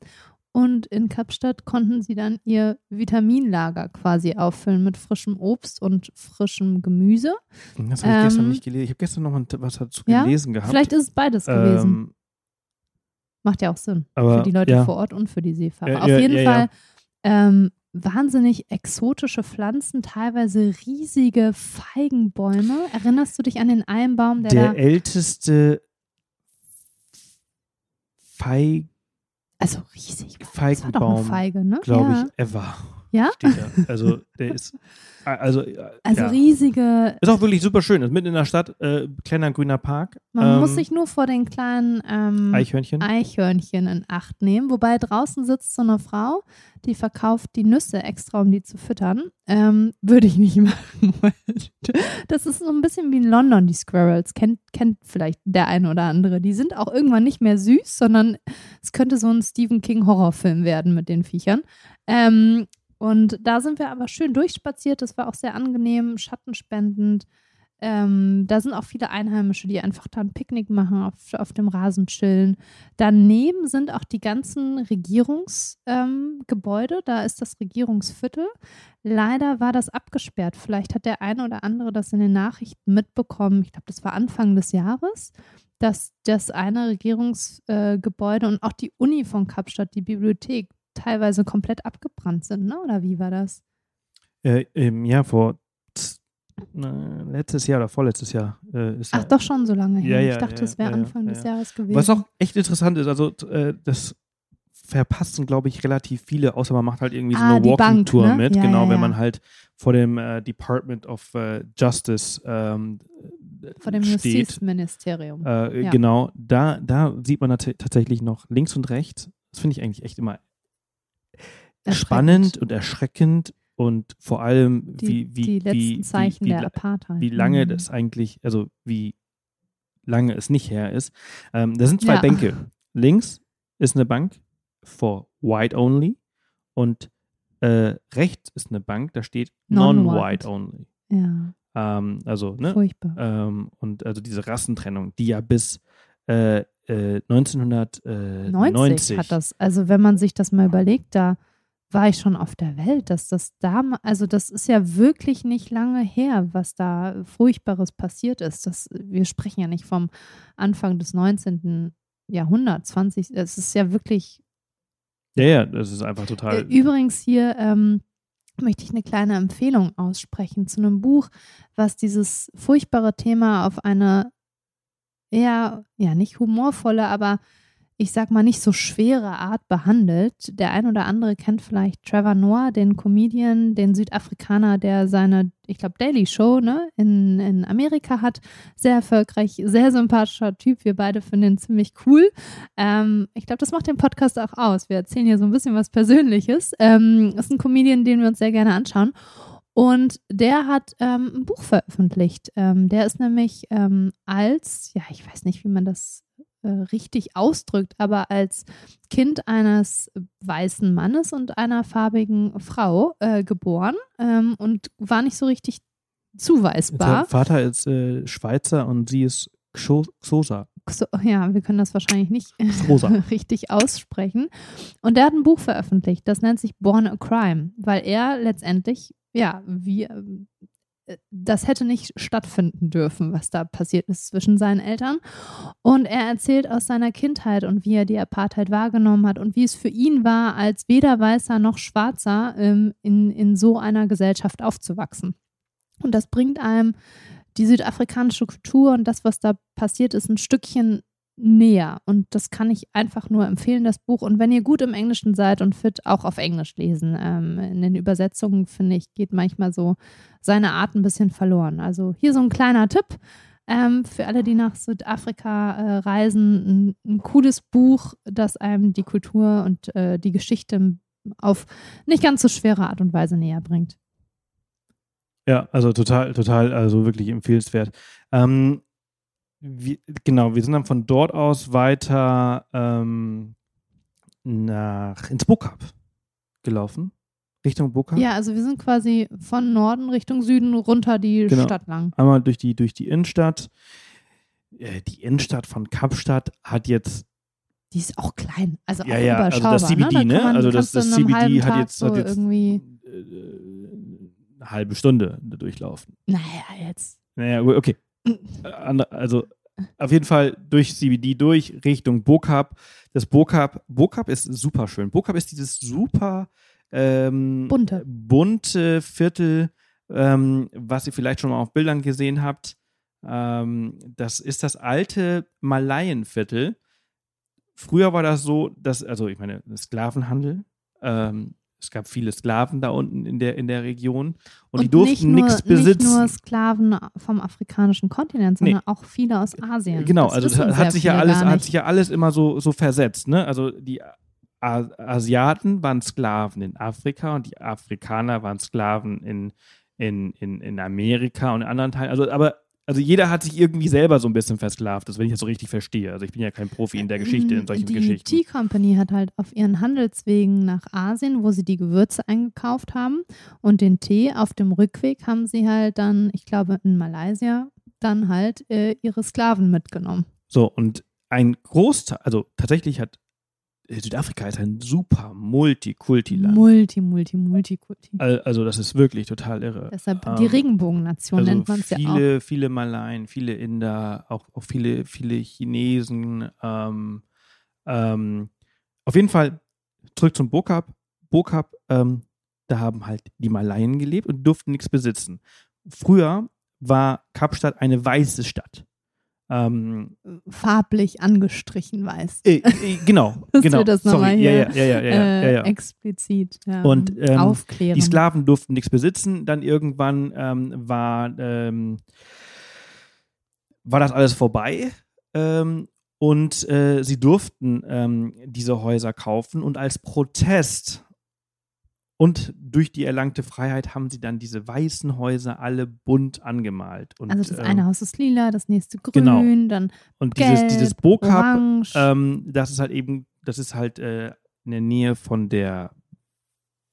Und in Kapstadt konnten sie dann ihr Vitaminlager quasi auffüllen mit frischem Obst und frischem Gemüse. das habe ich gestern Ähm, nicht gelesen. Ich habe gestern noch mal was dazu Ja? gelesen gehabt. Vielleicht ist es beides gewesen. Ähm, Macht ja auch Sinn. für die Leute ja. vor Ort und für die Seefahrer. Ja, Auf jeden. Fall Ähm, wahnsinnig exotische Pflanzen, teilweise riesige Feigenbäume. Erinnerst du dich an den Einbaum, der, der älteste Feig Also riesig. Feigenbaum, Feige, ne? glaube ja. ich, ever. Ja? Also der ist also, äh, Also ja. riesige. Ist auch wirklich super schön. Ist mitten in der Stadt, äh, kleiner grüner Park. Man ähm, muss sich nur vor den kleinen ähm, Eichhörnchen. Eichhörnchen in Acht nehmen. Wobei draußen sitzt so eine Frau, die verkauft die Nüsse extra, um die zu füttern. Ähm, würde ich nicht machen. das ist so ein bisschen wie in London, die Squirrels. Kennt, kennt vielleicht der eine oder andere. Die sind auch irgendwann nicht mehr süß, sondern es könnte so ein Stephen King Horrorfilm werden mit den Viechern. Ähm, und da sind wir aber schön durchspaziert. Das war auch sehr angenehm, schattenspendend. Ähm, da sind auch viele Einheimische, die einfach da ein Picknick machen, auf, auf dem Rasen chillen. Daneben sind auch die ganzen Regierungsgebäude. Ähm, da ist das Regierungsviertel. Leider war das abgesperrt. Vielleicht hat der eine oder andere das in den Nachrichten mitbekommen. Ich glaube, das war Anfang des Jahres, dass das eine Regierungsgebäude äh, und auch die Uni von Kapstadt, die Bibliothek, teilweise komplett abgebrannt sind, ne? Oder wie war das? Äh, ähm, ja, vor äh, letztes Jahr oder vorletztes Jahr äh, ist Ach, ja, doch schon so lange her. Ja, ja, ich dachte, es wäre Anfang des ja. Jahres gewesen. Was auch echt interessant ist, also äh, das verpassen, glaube ich, relativ viele, außer man macht halt irgendwie so Ah, eine Walking-Tour ne? mit, genau, wenn man halt vor dem äh, Department of äh, Justice ähm, Vor dem steht. Justizministerium. Äh, Ja. Genau, da, da sieht man tat- tatsächlich noch links und rechts. Das finde ich eigentlich echt immer. Spannend und erschreckend und vor allem, die, wie, wie, die letzten wie, Zeichen wie, wie, der Apartheid. wie lange Mhm. das eigentlich, also wie lange es nicht her ist. Ähm, da sind zwei Ja. Bänke. Links ist eine Bank for white only und äh, rechts ist eine Bank, da steht Non-white. non-white only. Ja, Ähm, also, ne? furchtbar. Ähm, und also diese Rassentrennung, die ja bis äh, äh, 1990 90 hat das. Also wenn man sich das mal überlegt, da war ich schon auf der Welt, dass das da, also das ist ja wirklich nicht lange her, was da Furchtbares passiert ist. Das, wir sprechen ja nicht vom Anfang des 19. Jahrhunderts, 20, es ist ja wirklich Ja, ja, das ist einfach total. Äh, Übrigens hier ähm, möchte ich eine kleine Empfehlung aussprechen zu einem Buch, was dieses furchtbare Thema auf eine eher, ja, nicht humorvolle, aber ich sag mal, nicht so schwere Art behandelt. Der ein oder andere kennt vielleicht Trevor Noah, den Comedian, den Südafrikaner, der seine, ich glaube, Daily Show ne, in, in Amerika hat. Sehr erfolgreich, sehr sympathischer Typ. Wir beide finden ihn ziemlich cool. Ähm, ich glaube, das macht den Podcast auch aus. Wir erzählen hier so ein bisschen was Persönliches. Ähm, ist ein Comedian, den wir uns sehr gerne anschauen. Und der hat ähm, ein Buch veröffentlicht. Ähm, der ist nämlich ähm, als, ja, ich weiß nicht, wie man das äh, richtig ausdrückt, aber als Kind eines weißen Mannes und einer farbigen Frau äh, geboren ähm, und war nicht so richtig zuweisbar. Der Vater ist äh, Schweizer und sie ist Xosa. Ja, wir können das wahrscheinlich nicht richtig aussprechen. Und der hat ein Buch veröffentlicht, das nennt sich Born a Crime, weil er letztendlich, ja, wie ähm, das hätte nicht stattfinden dürfen, was da passiert ist zwischen seinen Eltern. Und er erzählt aus seiner Kindheit und wie er die Apartheid wahrgenommen hat und wie es für ihn war, als weder Weißer noch Schwarzer ähm, in, in so einer Gesellschaft aufzuwachsen. Und das bringt einem die südafrikanische Kultur und das, was da passiert ist, ein Stückchen näher. Und das kann ich einfach nur empfehlen, das Buch. Und wenn ihr gut im Englischen seid und fit, auch auf Englisch lesen. Ähm, in den Übersetzungen, finde ich, geht manchmal so seine Art ein bisschen verloren. Also hier so ein kleiner Tipp. Ähm, für alle, die nach Südafrika äh, reisen, ein, ein, cooles Buch, das einem die Kultur und äh, die Geschichte auf nicht ganz so schwere Art und Weise näher bringt. Ja, also total, total, also wirklich empfehlenswert. Ähm, wie, genau, wir sind dann von dort aus weiter ähm, nach ins Bokap gelaufen. Richtung Bokap. Ja, also wir sind quasi von Norden Richtung Süden runter die genau. Stadt lang. Einmal durch die, durch die Innenstadt. Äh, die Innenstadt von Kapstadt hat jetzt die ist auch klein, also ja, auch ja, also das CBD, ne? ne? Man, also das, das CBD hat jetzt, so hat jetzt irgendwie äh, eine halbe Stunde durchlaufen. Naja, jetzt. Naja, okay. Also auf jeden Fall durch CBD durch Richtung Bokap. Das Bokap, Bokap ist super schön. Bokap ist dieses super ähm, bunte. bunte Viertel, ähm, was ihr vielleicht schon mal auf Bildern gesehen habt. Ähm, das ist das alte Malayenviertel. Früher war das so, dass, also ich meine, Sklavenhandel, ähm, es gab viele Sklaven da unten in der, in der Region und, und die durften nichts besitzen. Nicht nur Sklaven vom afrikanischen Kontinent, sondern nee. auch viele aus Asien. Genau, das also das hat sich ja alles, hat sich ja alles immer so, so versetzt. Ne? Also die Asiaten waren Sklaven in Afrika und die Afrikaner waren Sklaven in, in, in, in Amerika und in anderen Teilen. Also, aber also jeder hat sich irgendwie selber so ein bisschen versklavt, das wenn ich das so richtig verstehe. Also ich bin ja kein Profi in der Geschichte, in solchen die Geschichten. Die Tea Company hat halt auf ihren Handelswegen nach Asien, wo sie die Gewürze eingekauft haben und den Tee auf dem Rückweg haben sie halt dann, ich glaube in Malaysia, dann halt äh, ihre Sklaven mitgenommen. So, und ein Großteil, also tatsächlich hat Südafrika ist ein super Multikulti-Land. Multi, Multi, Multikulti. Also das ist wirklich total irre. Deshalb die ähm, Regenbogennation also nennt man es ja auch. Viele, viele Malaien, viele Inder, auch, auch viele, viele Chinesen. Ähm, ähm, auf jeden Fall zurück zum Bokap. Bokap, ähm, da haben halt die Malaien gelebt und durften nichts besitzen. Früher war Kapstadt eine weiße Stadt. Ähm, Farblich angestrichen weiß. Äh, äh, genau, genau. das Sorry, hier, ja, ja, ja, ja, ja, ja, explizit ähm, und ähm, aufklären. Die Sklaven durften nichts besitzen. Dann irgendwann ähm, war ähm, war das alles vorbei ähm, und äh, sie durften ähm, diese Häuser kaufen und als Protest und durch die erlangte Freiheit haben sie dann diese weißen Häuser alle bunt angemalt. Und, also das ähm, eine Haus ist lila, das nächste grün, genau. dann Und gelb, dieses, dieses Bokap, ähm, das ist halt eben, das ist halt äh, in der Nähe von der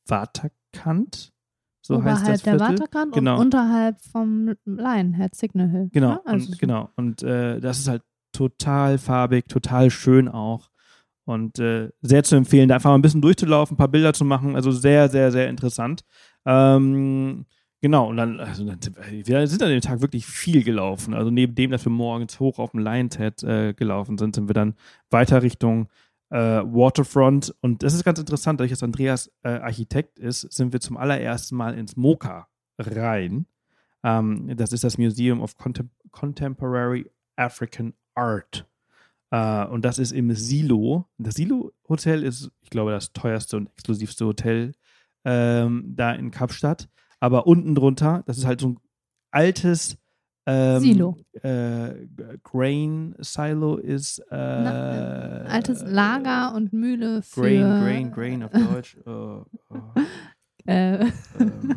Waterkant. So Oberhalb heißt das der Viertel. Waterkant genau. und unterhalb vom Lionhead Signal Hill. Genau, ja? also und, so. genau. Und äh, das ist halt total farbig, total schön auch. Und äh, sehr zu empfehlen, da einfach mal ein bisschen durchzulaufen, ein paar Bilder zu machen. Also sehr, sehr, sehr interessant. Ähm, genau, und dann, also dann wir sind an dem Tag wirklich viel gelaufen. Also neben dem, dass wir morgens hoch auf dem Lion's Head äh, gelaufen sind, sind wir dann weiter Richtung äh, Waterfront. Und das ist ganz interessant, dadurch, dass Andreas äh, Architekt ist, sind wir zum allerersten Mal ins Moka rein. Ähm, das ist das Museum of Contem Contemporary African Art. Äh, und das ist im Silo. Das Silo-Hotel ist, ich glaube, das teuerste und exklusivste Hotel ähm, da in Kapstadt. Aber unten drunter, das ist halt so ein altes ähm, Silo. Äh, Grain Silo ist äh, Na, äh, altes Lager und Mühle für Grain, Grain, Grain auf Deutsch. äh, äh, ähm,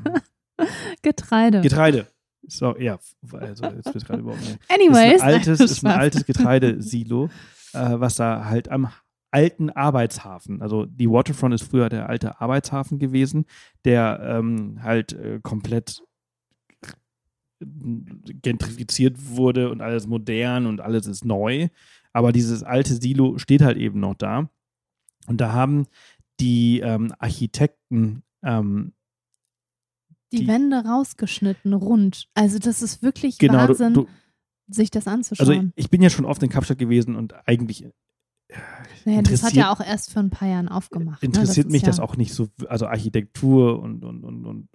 Getreide. Getreide. So, ja, also jetzt wird gerade überhaupt nicht. Anyways, Ist ein altes, ist ein altes Getreidesilo, äh, was da halt am alten Arbeitshafen, also die Waterfront ist früher der alte Arbeitshafen gewesen, der ähm, halt äh, komplett gentrifiziert wurde und alles modern und alles ist neu. Aber dieses alte Silo steht halt eben noch da. Und da haben die ähm, Architekten ähm, die, die- Wände rausgeschnitten, rund. Also das ist wirklich genau, du, Wahnsinn, du, sich das also anzuschauen. ich bin ja schon oft in Kapstadt gewesen und eigentlich naja, das hat ja auch erst vor ein paar Jahren aufgemacht. interessiert ne? mich das ja, auch nicht so, also Architektur und, und, und, und,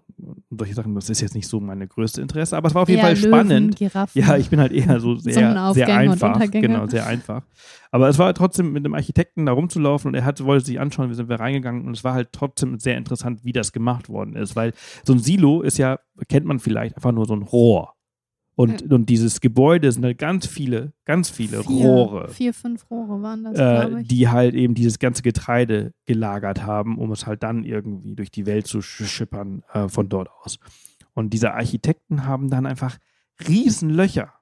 solche Sachen, das ist jetzt nicht so meine größte Interesse, aber es war auf jeden eher Fall Löwen, spannend. Giraffen. Ja, ich bin halt eher so sehr, sehr einfach. Genau, sehr einfach. Aber es war trotzdem mit dem Architekten da rumzulaufen und er hat, wollte sich anschauen, wie sind wir reingegangen und es war halt trotzdem sehr interessant, wie das gemacht worden ist, weil so ein Silo ist ja, kennt man vielleicht, einfach nur so ein Rohr. Und, und dieses Gebäude sind halt ganz viele, ganz viele vier, Rohre Vier, fünf Rohre waren das, äh, glaube ich. die halt eben dieses ganze Getreide gelagert haben, um es halt dann irgendwie durch die Welt zu sch- schippern äh, von dort aus. Und diese Architekten haben dann einfach riesen Löcher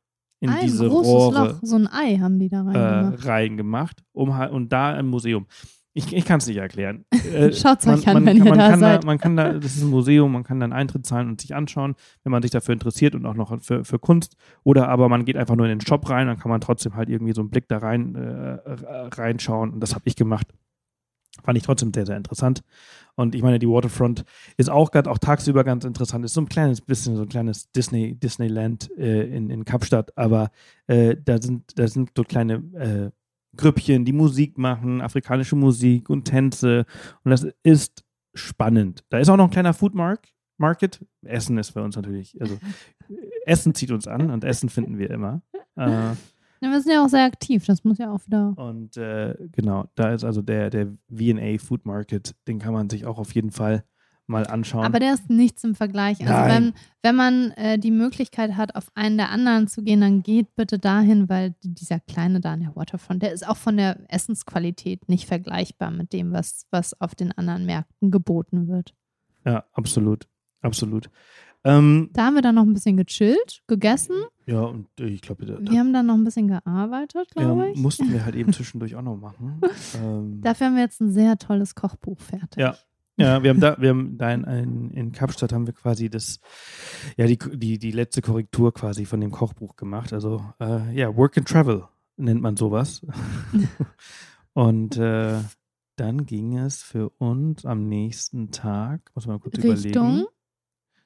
in ein diese großes Rohre Loch, so ein Ei haben die da äh, reingemacht. reingemacht, um halt, und da ein Museum. Ich, ich kann es nicht erklären. Äh, Schaut's man- euch an, man wenn kann- ihr man da kann seid. Da, man kann da, das ist ein Museum, man kann da einen Eintritt zahlen und sich anschauen, wenn man sich dafür interessiert und auch noch für, für Kunst. Oder aber man geht einfach nur in den Shop rein, dann kann man trotzdem halt irgendwie so einen Blick da rein äh, reinschauen. Und das habe ich gemacht. Fand ich trotzdem sehr, sehr interessant. Und ich meine, die Waterfront ist auch ganz, auch tagsüber ganz interessant. Ist so ein kleines bisschen so ein kleines Disney, Disneyland äh, in, in Kapstadt, aber äh, da sind, da sind so kleine äh, Grüppchen, die Musik machen, afrikanische Musik und Tänze. Und das ist spannend. Da ist auch noch ein kleiner Food Mark Market. Essen ist für uns natürlich, also Essen zieht uns an und Essen finden wir immer. Äh, Ja, wir sind ja auch sehr aktiv, das muss ja auch wieder. und äh, genau, da ist also der, der VA Food Market, den kann man sich auch auf jeden Fall mal anschauen. Aber der ist nichts im Vergleich. Also Nein. wenn, wenn man äh, die Möglichkeit hat, auf einen der anderen zu gehen, dann geht bitte dahin, weil dieser kleine da an der Waterfront, der ist auch von der Essensqualität nicht vergleichbar mit dem, was, was auf den anderen Märkten geboten wird. ja, absolut. Absolut. Ähm, Da haben wir dann noch ein bisschen gechillt, gegessen. ja, und äh, ich glaube, Wir haben dann noch ein bisschen gearbeitet, ja, glaube ich. mussten wir halt eben zwischendurch auch noch machen. ähm, Dafür haben wir jetzt ein sehr tolles Kochbuch fertig. Ja. Ja, wir haben da, wir haben da in, in, in Kapstadt haben wir quasi das, ja, die, die, die letzte Korrektur quasi von dem Kochbuch gemacht. Also, äh, ja, Work and Travel nennt man sowas. Und äh, dann ging es für uns am nächsten Tag, muss man kurz überlegen. Richtung, Da haben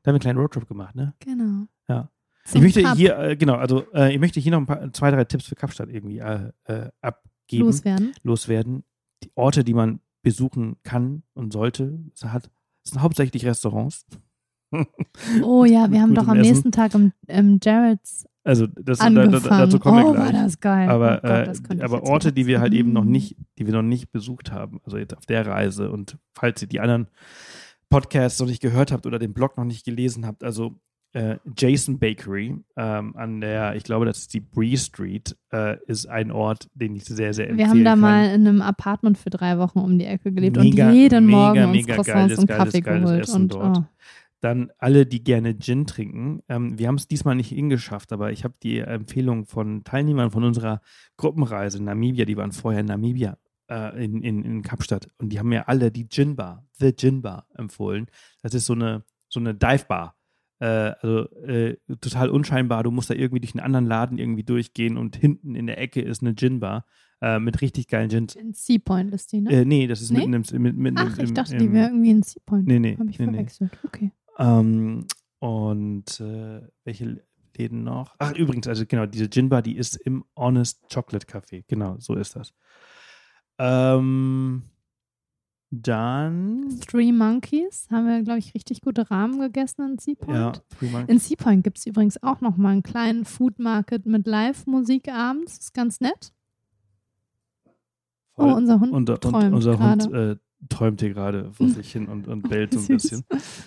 wir einen kleinen Roadtrip gemacht, ne? genau. Ja. Zum ich möchte Pub hier, äh, genau, also äh, ich möchte hier noch ein paar, zwei, drei Tipps für Kapstadt irgendwie äh, äh, abgeben loswerden. loswerden. Die Orte, die man besuchen kann und sollte, es hat, es sind hauptsächlich Restaurants. Oh ja, wir haben doch am Essen. nächsten Tag im, im Jarrett's Also das, da, da, dazu kommen oh, wir war gleich. das geil. Aber, oh Gott, das äh, aber Orte, die wir halt eben noch Mm. nicht, die wir noch nicht besucht haben, also jetzt auf der Reise und falls ihr die anderen Podcasts noch nicht gehört habt oder den Blog noch nicht gelesen habt, also äh, Jason Bakery ähm, an der, ich glaube, das ist die Bree Street, äh, ist ein Ort, den ich sehr, sehr empfehlen Wir haben da kann. mal in einem Apartment für drei Wochen um die Ecke gelebt Mega, und jeden mega, Morgen uns mega Croissants geiles, und geiles, Kaffee geiles geholt. Essen und, dort. Oh. Dann alle, die gerne Gin trinken. Ähm, wir haben es diesmal nicht hingeschafft, aber ich habe die Empfehlung von Teilnehmern von unserer Gruppenreise in Namibia, die waren vorher in Namibia, äh, in, in, in Kapstadt. Und die haben mir alle die Gin Bar, The Gin Bar empfohlen. Das ist so eine, so eine Dive Bar. Äh, also äh, total unscheinbar. Du musst da irgendwie durch einen anderen Laden irgendwie durchgehen und hinten in der Ecke ist eine Gin Bar äh, mit richtig geilen Gins. In Sea Point ist die, ne? Äh, nee, das ist Nee? mitten im, mit, mitten Ach, im, ich dachte, im, die wäre irgendwie in Sea Point. Nee, nee. Habe ich nee, nee. verwechselt. Okay. Ähm, und äh, welche Läden noch? Ach, übrigens, also genau, diese Gin Bar, die ist im Honest Chocolate Café. Genau, so ist das. Ähm, dann. Three Monkeys haben wir, glaube ich, richtig gute Rahmen gegessen in Sea Point. Ja, Three Monkeys. In Sea Point gibt es übrigens auch noch mal einen kleinen Food Market mit Live-Musik abends. Ist ganz nett. Voll. Oh, unser Hund und, träumt unser gerade. Hund äh, träumt hier gerade vor sich hin und, und bellt so ein bisschen.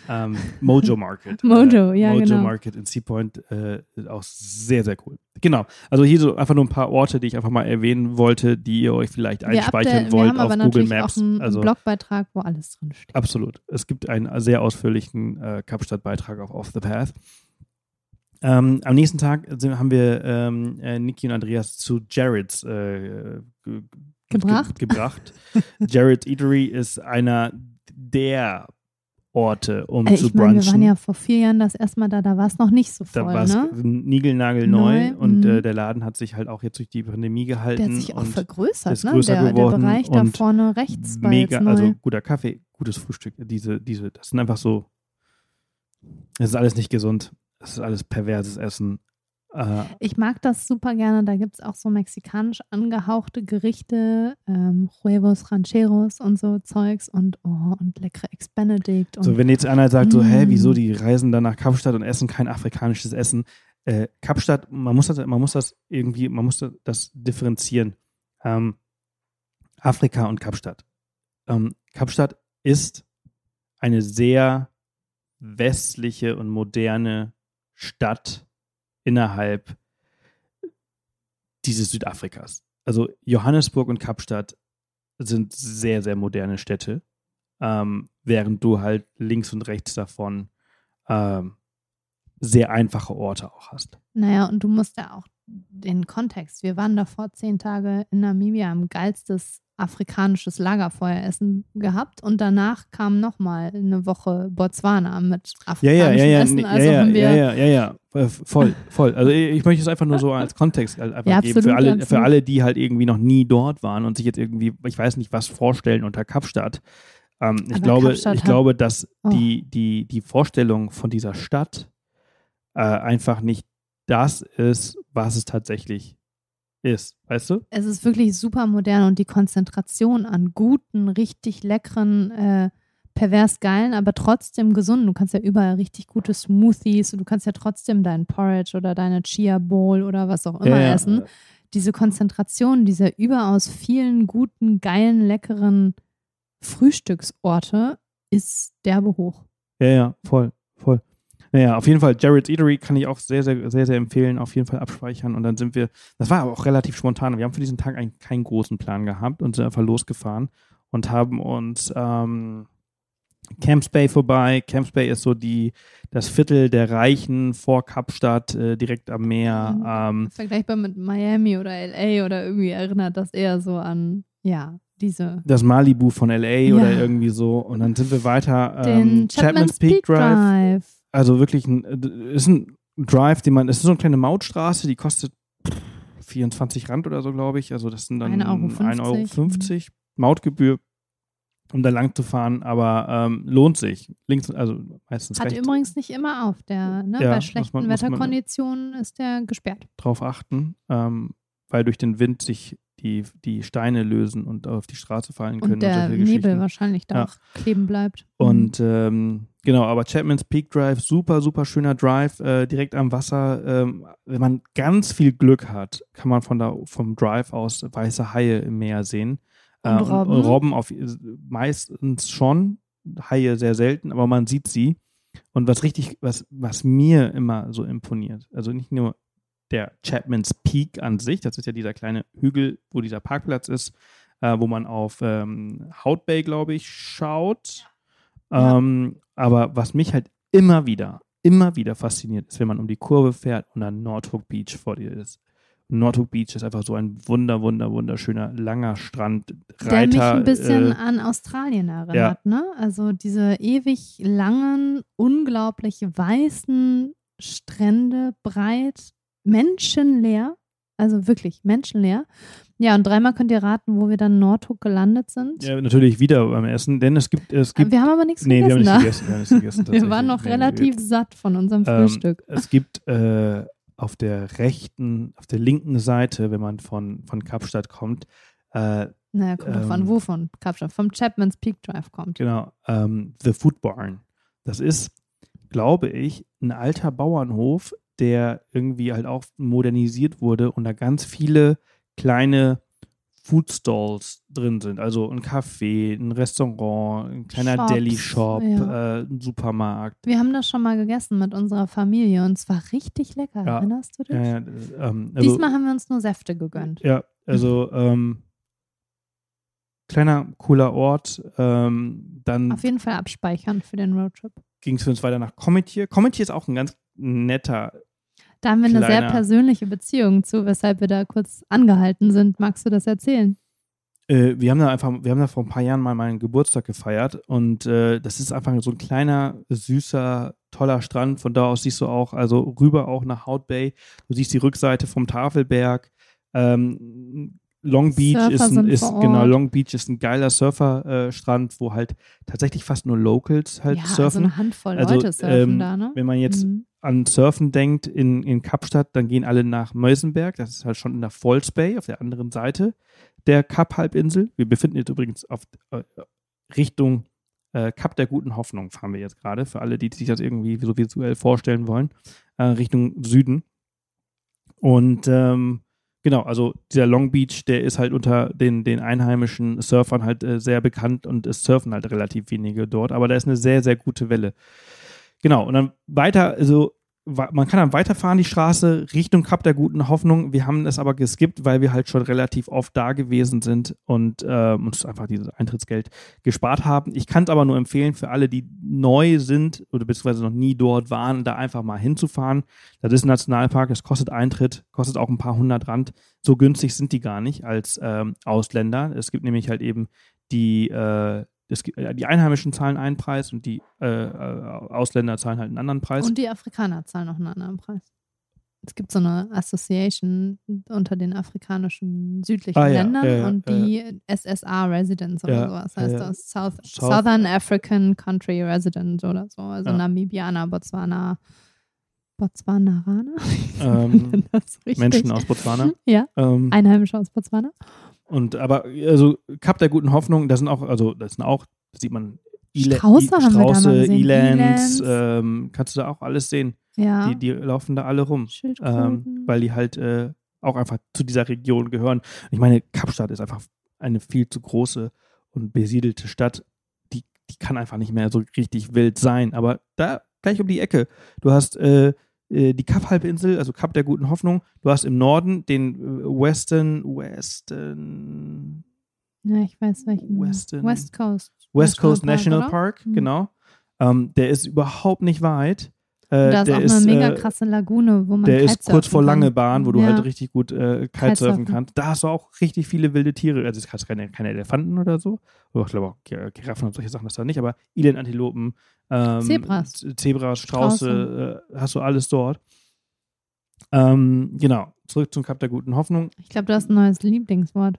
Ähm, Mojo Market. Mojo, äh, ja, Mojo genau. Market in Sea Point äh, auch sehr, sehr cool. Genau. Also hier so einfach nur ein paar Orte, die ich einfach mal erwähnen wollte, die ihr euch vielleicht Wir, einspeichern wir wollt haben auf aber Google Maps. auch einen, also einen Blogbeitrag, wo alles drin steht. Absolut. Es gibt einen sehr ausführlichen äh, Kapstadt-Beitrag auf Off the Path. Ähm, am nächsten Tag sind, haben wir ähm, äh, Niki und Andreas zu Jared's äh, Gebracht. Ge gebracht. Jared's Eatery ist einer der Orte, um Ey, zu ich meine, wir brunchen. waren ja vor vier Jahren das erste Mal da, da war es noch nicht so da voll, war es ne? niegelnagelneu Neu, und mhm. äh, der Laden hat sich halt auch jetzt durch die Pandemie gehalten. Der hat sich auch vergrößert, ist ne? größer Der, der geworden Bereich da vorne rechts war mega, also guter Kaffee, gutes Frühstück. Diese, diese, das sind einfach so, das ist alles nicht gesund. Das ist alles perverses Essen. Äh, Ich mag das super gerne. Da gibt es auch so mexikanisch angehauchte Gerichte, ähm, Huevos Rancheros und so Zeugs und, oh, und leckere Ex-Benedict. Und so, wenn jetzt einer sagt, so, hä, Mm. wieso die reisen dann nach Kapstadt und essen kein afrikanisches Essen? Äh, Kapstadt, man muss das, man muss das irgendwie, man muss das differenzieren. Ähm, Afrika und Kapstadt. Ähm, Kapstadt ist eine sehr westliche und moderne Stadt innerhalb dieses Südafrikas. Also Johannesburg und Kapstadt sind sehr, sehr moderne Städte, ähm, während du halt links und rechts davon ähm, sehr einfache Orte auch hast. Naja, und du musst ja auch den Kontext. Wir waren davor zehn Tage in Namibia, haben geilstes afrikanisches Lagerfeueressen gehabt und danach kam nochmal eine Woche Botswana mit Ja, ja, afrikanischem ja, ja, Essen. Also ja, ja, haben wir ja, ja, ja, äh, voll, voll. Also ich möchte es einfach nur so als Kontext halt einfach Ja, geben für absolut, alle, absolut. für alle, die halt irgendwie noch nie dort waren und sich jetzt irgendwie, ich weiß nicht, was vorstellen unter Kapstadt. Ähm, ich Aber glaube, Kapstadt ich glaube, dass Oh. die, die, die Vorstellung von dieser Stadt äh, einfach nicht das ist, was es tatsächlich ist. Weißt du? es ist wirklich super modern und die Konzentration an guten, richtig leckeren, äh, pervers geilen, aber trotzdem gesunden. Du kannst ja überall richtig gute Smoothies und du kannst ja trotzdem deinen Porridge oder deine Chia Bowl oder was auch immer Ja, ja. essen. Diese Konzentration dieser überaus vielen guten, geilen, leckeren Frühstücksorte ist derbe hoch. Ja, ja, voll. Naja, auf jeden Fall, Jared's Eatery kann ich auch sehr, sehr, sehr, sehr empfehlen. Auf jeden Fall abspeichern. Und dann sind wir, das war aber auch relativ spontan. Wir haben für diesen Tag eigentlich keinen großen Plan gehabt und sind einfach losgefahren und haben uns ähm, Camps Bay vorbei. Camps Bay ist so die, das Viertel der Reichen vor Kapstadt, äh, direkt am Meer. Mhm. Ähm, Vergleichbar mit Miami oder LA oder irgendwie erinnert das eher so an, ja, diese. das Malibu von LA oder Ja. irgendwie so. Und dann sind wir weiter Den ähm, Chapman's Peak Drive. Also wirklich ein, äh, ist ein Drive, den man, es ist so eine kleine Mautstraße, die kostet pff, 24 Rand oder so, glaube ich. Also das sind dann 1,50 Euro. 1,50 Euro Mautgebühr, um da lang zu fahren, aber ähm, lohnt sich. Links, also meistens Hat rechts übrigens nicht immer auf. Der, ne, Ja, bei schlechten man- Wetterkonditionen ist der gesperrt. drauf achten, ähm, weil durch den Wind sich die, die Steine lösen und auf die Straße fallen können. Und der solche Nebel wahrscheinlich da Ja. auch kleben bleibt. Und ähm, genau, aber Chapman's Peak Drive, super, super schöner Drive, äh, direkt am Wasser. Ähm, wenn man ganz viel Glück hat, kann man von da, vom Drive aus weiße Haie im Meer sehen. Äh, Und Robben? Und, Robben auf, meistens schon, Haie sehr selten, aber man sieht sie. Und was richtig, was, was mir immer so imponiert, also nicht nur der Chapman's Peak an sich, das ist ja dieser kleine Hügel, wo dieser Parkplatz ist, äh, wo man auf ähm, Hout Bay, glaube ich, schaut. Ja. Ähm, aber was mich halt immer wieder, immer wieder fasziniert, ist, wenn man um die Kurve fährt und dann Nordhook Beach vor dir ist. Nordhook Beach ist einfach so ein wunder, wunder, wunderschöner, langer Strand. der Reiter, mich ein bisschen äh, an Australien erinnert, ne? Also diese ewig langen, unglaublich weißen Strände, breit, menschenleer. Also wirklich menschenleer. Ja, und dreimal könnt ihr raten, wo wir dann Nordhook gelandet sind. ja, natürlich wieder beim Essen, denn es gibt, es gibt wir haben aber nichts nee, wir haben gegessen nicht da. gegessen. Wir, haben nichts gegessen Wir waren noch. Nee, relativ wir- satt von unserem Ähm, Frühstück. Es gibt äh, auf der rechten, auf der linken Seite, wenn man von, von Kapstadt kommt, äh, Naja, kommt ähm, von wo von Kapstadt? Vom Chapman's Peak Drive kommt. Genau, ähm, The Food Barn. Das ist, glaube ich, ein alter Bauernhof, der irgendwie halt auch modernisiert wurde und da ganz viele kleine Food Stalls drin sind. Also ein Café, ein Restaurant, ein kleiner Deli-Shop, ja. äh, ein Supermarkt. Wir haben das schon mal gegessen mit unserer Familie und es war richtig lecker. Ja. Erinnerst du dich? Ja, ähm, also, Diesmal haben wir uns nur Säfte gegönnt. Ja, also ähm, kleiner, cooler Ort. Ähm, dann Auf jeden Fall abspeichern für den Roadtrip. Ging es für uns weiter nach Cometier. Cometier ist auch ein ganz netter da haben wir eine sehr persönliche Beziehung zu, weshalb wir da kurz angehalten sind. Magst du das erzählen? Äh, wir haben da einfach, wir haben da vor ein paar Jahren mal meinen Geburtstag gefeiert und äh, das ist einfach so ein kleiner, süßer, toller Strand. Von da aus siehst du auch, also rüber auch nach Hout Bay. Du siehst die Rückseite vom Tafelberg. Ähm, Long Beach ist, ein, ist genau Long Beach ist ein geiler Surferstrand, äh, wo halt tatsächlich fast nur Locals halt ja, surfen. Also eine Handvoll also, Leute surfen ähm, da, ne? Wenn man jetzt mhm. An Surfen denkt in, in Kapstadt, dann gehen alle nach Meusenberg. Das ist halt schon in der Falls Bay auf der anderen Seite der Kap-Halbinsel. Wir befinden uns übrigens auf äh, Richtung äh, Kap der guten Hoffnung fahren wir jetzt gerade. Für alle, die sich das irgendwie so visuell vorstellen wollen, äh, Richtung Süden. Und ähm, Genau, also dieser Long Beach, der ist halt unter den, den einheimischen Surfern halt äh, sehr bekannt und es surfen halt relativ wenige dort, aber da ist eine sehr, sehr gute Welle. Genau, und dann weiter, also man kann dann weiterfahren die Straße Richtung Kap der guten Hoffnung. Wir haben es aber geskippt, weil wir halt schon relativ oft da gewesen sind und äh, uns einfach dieses Eintrittsgeld gespart haben. Ich kann es aber nur empfehlen für alle, die neu sind oder beziehungsweise noch nie dort waren, da einfach mal hinzufahren. Das ist ein Nationalpark, es kostet Eintritt, kostet auch ein paar hundert Rand. So günstig sind die gar nicht als ähm, Ausländer. Es gibt nämlich halt eben die äh, das, die Einheimischen zahlen einen Preis und die äh, äh, Ausländer zahlen halt einen anderen Preis. Und die Afrikaner zahlen noch einen anderen Preis. Es gibt so eine Association unter den afrikanischen südlichen ah, ja, Ländern äh, und die äh, SSA Residents oder ja, sowas heißt das. South, South, Southern African Country Resident oder so. Also Namibianer, Botswana, Botswanaraner? Ähm, Menschen aus Botswana. Ja, ähm, Einheimische aus Botswana. Und aber, also Cup der guten Hoffnung, da sind auch, also das sind auch, da sieht man Ile Strauße, I haben Strauße, wir da Elands, ähm, kannst du da auch alles sehen. Ja. Die, die laufen da alle rum. Ähm, weil die halt äh, auch einfach zu dieser Region gehören. Ich meine, Kapstadt ist einfach eine viel zu große und besiedelte Stadt. Die, die kann einfach nicht mehr so richtig wild sein. Aber da gleich um die Ecke. Du hast äh, die Kap-Halbinsel, also Kap der guten Hoffnung. Du hast im Norden den äh, Western, Western. Ja, ich weiß welchen. Western, West Coast. West Coast National Park, Park mhm. genau. Ähm, der ist überhaupt nicht weit. Äh, da ist auch ist, eine mega äh, krasse Lagune, wo man Der ist kurz vor Langebahn, wo du ja. halt richtig gut äh, Kitesurfen kannst. Da hast du auch richtig viele wilde Tiere. Also es hast keine, keine Elefanten oder so. Oder ich glaube auch Giraffen und solche Sachen hast du da nicht, aber Ilenantilopen, ähm, Zebras, Zebras Strauße, äh, hast du alles dort. Ähm, genau, zurück zum Kap der guten Hoffnung. Ich glaube, du hast ein neues Lieblingswort.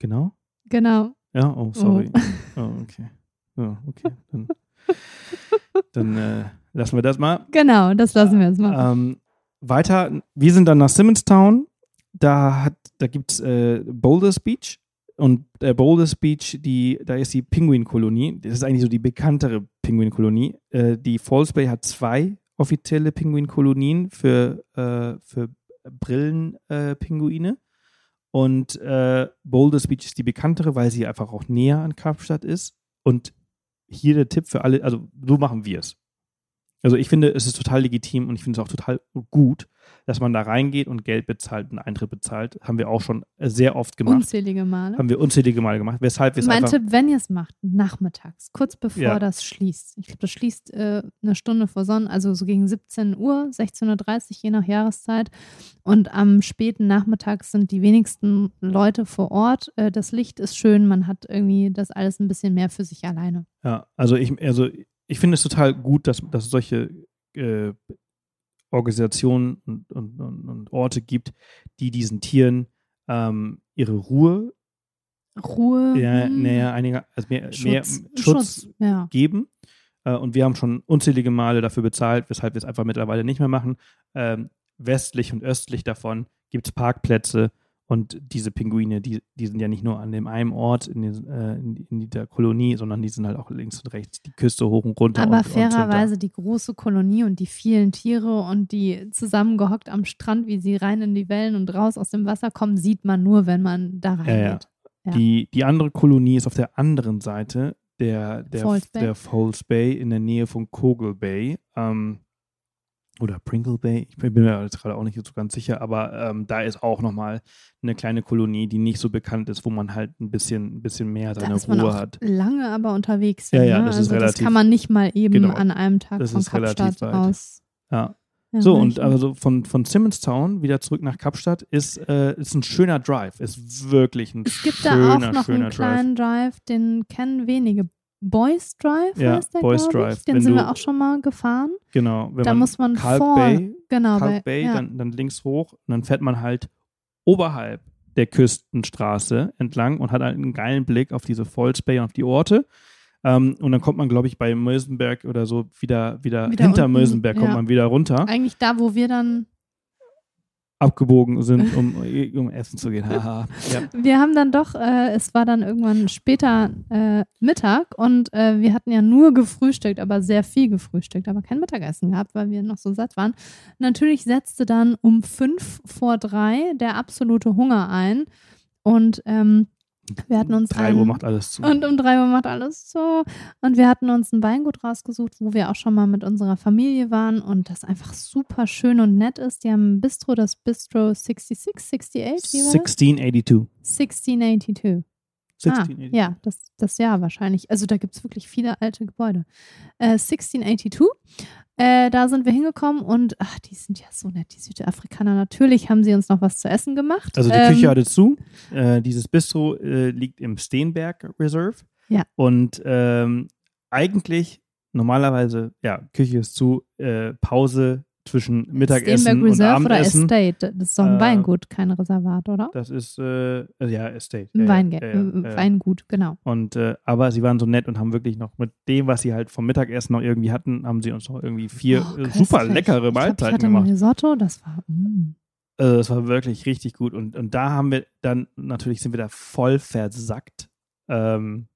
Genau? Genau. Ja, oh, sorry. Oh, oh okay. Oh, okay. Dann, dann äh, lassen wir das mal. Genau, das lassen wir jetzt mal. Ähm, weiter, wir sind dann nach Simonstown. Da, da gibt es äh, Boulders Beach. Und der Boulders Beach, die, da ist die Pinguinkolonie. Das ist eigentlich so die bekanntere Pinguinkolonie. Äh, die Falls Bay hat zwei offizielle Pinguinkolonien für, äh, für Brillenpinguine. Äh, und äh, Boulders Beach ist die bekanntere, weil sie einfach auch näher an Kapstadt ist. Und hier der Tipp für alle, also so machen wir es. Also ich finde, es ist total legitim und ich finde es auch total gut, dass man da reingeht und Geld bezahlt, einen Eintritt bezahlt. Haben wir auch schon sehr oft gemacht. Unzählige Male. Haben wir unzählige Male gemacht. Weshalb wir Mein Tipp, wenn ihr es macht, nachmittags, kurz bevor ja. das schließt. Ich glaube, das schließt äh, eine Stunde vor Sonne, also so gegen 17 Uhr, 16.30 Uhr, je nach Jahreszeit. Und am späten Nachmittag sind die wenigsten Leute vor Ort. Äh, das Licht ist schön, man hat irgendwie das alles ein bisschen mehr für sich alleine. Ja, also ich, also ich finde es total gut, dass, dass es solche äh, Organisationen und, und, und, und, Orte gibt, die diesen Tieren ähm, ihre Ruhe, Ruhe, ja, hm. näher einiger, also mehr Schutz, mehr Schutz, Schutz ja. geben. Äh, und wir haben schon unzählige Male dafür bezahlt, weshalb wir es einfach mittlerweile nicht mehr machen. Ähm, westlich und östlich davon gibt es Parkplätze Und diese Pinguine, die, die sind ja nicht nur an dem einen Ort in, den, äh, in, der Kolonie, sondern die sind halt auch links und rechts die Küste hoch und runter. Aber und, fairerweise die große Kolonie und die vielen Tiere und die zusammengehockt am Strand, wie sie rein in die Wellen und raus aus dem Wasser kommen, sieht man nur, wenn man da reingeht. Ja, ja. Ja. Die, die andere Kolonie ist auf der anderen Seite der, der, Falls Bay. der Falls Bay in der Nähe von Kogel Bay. Ähm, oder Pringle Bay, ich bin mir jetzt gerade auch nicht so ganz sicher, aber ähm, da ist auch nochmal eine kleine Kolonie, die nicht so bekannt ist, wo man halt ein bisschen, ein bisschen mehr Da seine ist man Ruhe auch hat. lange aber unterwegs. Ja, sind, ja, ne? das ist also relativ- Das kann man nicht mal eben Genau. an einem Tag Das von ist relativ Kapstadt weit. aus. Ja. So, und also von, von Simonstown wieder zurück nach Kapstadt ist, äh, ist ein schöner Drive. Ist wirklich ein Es gibt schöner, da auch noch schöner einen kleinen Drive, den kennen wenige. Boys Drive Ja, heißt der, Boys Drive. Ich. Den Wenn sind wir auch schon mal gefahren. Genau. Wenn Da man muss man Kalk vor, Bay, genau, Kalk Bay ja. dann, dann links hoch und dann fährt man halt oberhalb der Küstenstraße entlang und hat halt einen geilen Blick auf diese Falls Bay und auf die Orte. Ähm, und dann kommt man, glaube ich, bei Mösenberg oder so wieder, wieder, Wieder hinter unten, Mösenberg kommt ja. man wieder runter, Eigentlich da, wo wir dann, abgebogen sind, um, um essen zu gehen. Ja. wir haben dann doch, äh, es war dann irgendwann später äh, Mittag und äh, wir hatten ja nur gefrühstückt, aber sehr viel gefrühstückt, aber kein Mittagessen gehabt, weil wir noch so satt waren. Natürlich setzte dann um fünf vor drei der absolute Hunger ein und ähm, wir hatten uns Drei einen, Uhr macht alles zu. Und um drei Uhr macht alles so. Und wir hatten uns ein Weingut rausgesucht, wo wir auch schon mal mit unserer Familie waren und das einfach super schön und nett ist. Die haben ein Bistro, das Bistro 66, 68, wie war das? 1682. 1682. 1682. Ah, ja, das, das Jahr wahrscheinlich. Also da gibt es wirklich viele alte Gebäude. Äh, 1682. Äh, da sind wir hingekommen und ach, die sind ja so nett, die Südafrikaner. Natürlich haben sie uns noch was zu essen gemacht. Also die Ähm, Küche hatte zu. Äh, dieses Bistro äh, liegt im Steenberg Reserve. Ja. Und ähm, eigentlich, normalerweise, ja, Küche ist zu, äh, Pause zwischen Mittagessen Steenberg und Reserve oder Abendessen. Estate? Das ist doch ein Äh, Weingut, kein Reservat, oder? Das ist, äh, also ja, Estate. Ein ja, äh. Weingut, genau. Und, äh, aber sie waren so nett und haben wirklich noch mit dem, was sie halt vom Mittagessen noch irgendwie hatten, haben sie uns noch irgendwie vier Oh, äh, super leckere Ich glaub, Mahlzeiten ich hatte gemacht. Risotto, das war. Mm. Also das war wirklich richtig gut. Und, und da haben wir dann, natürlich sind wir da voll versackt. Ähm,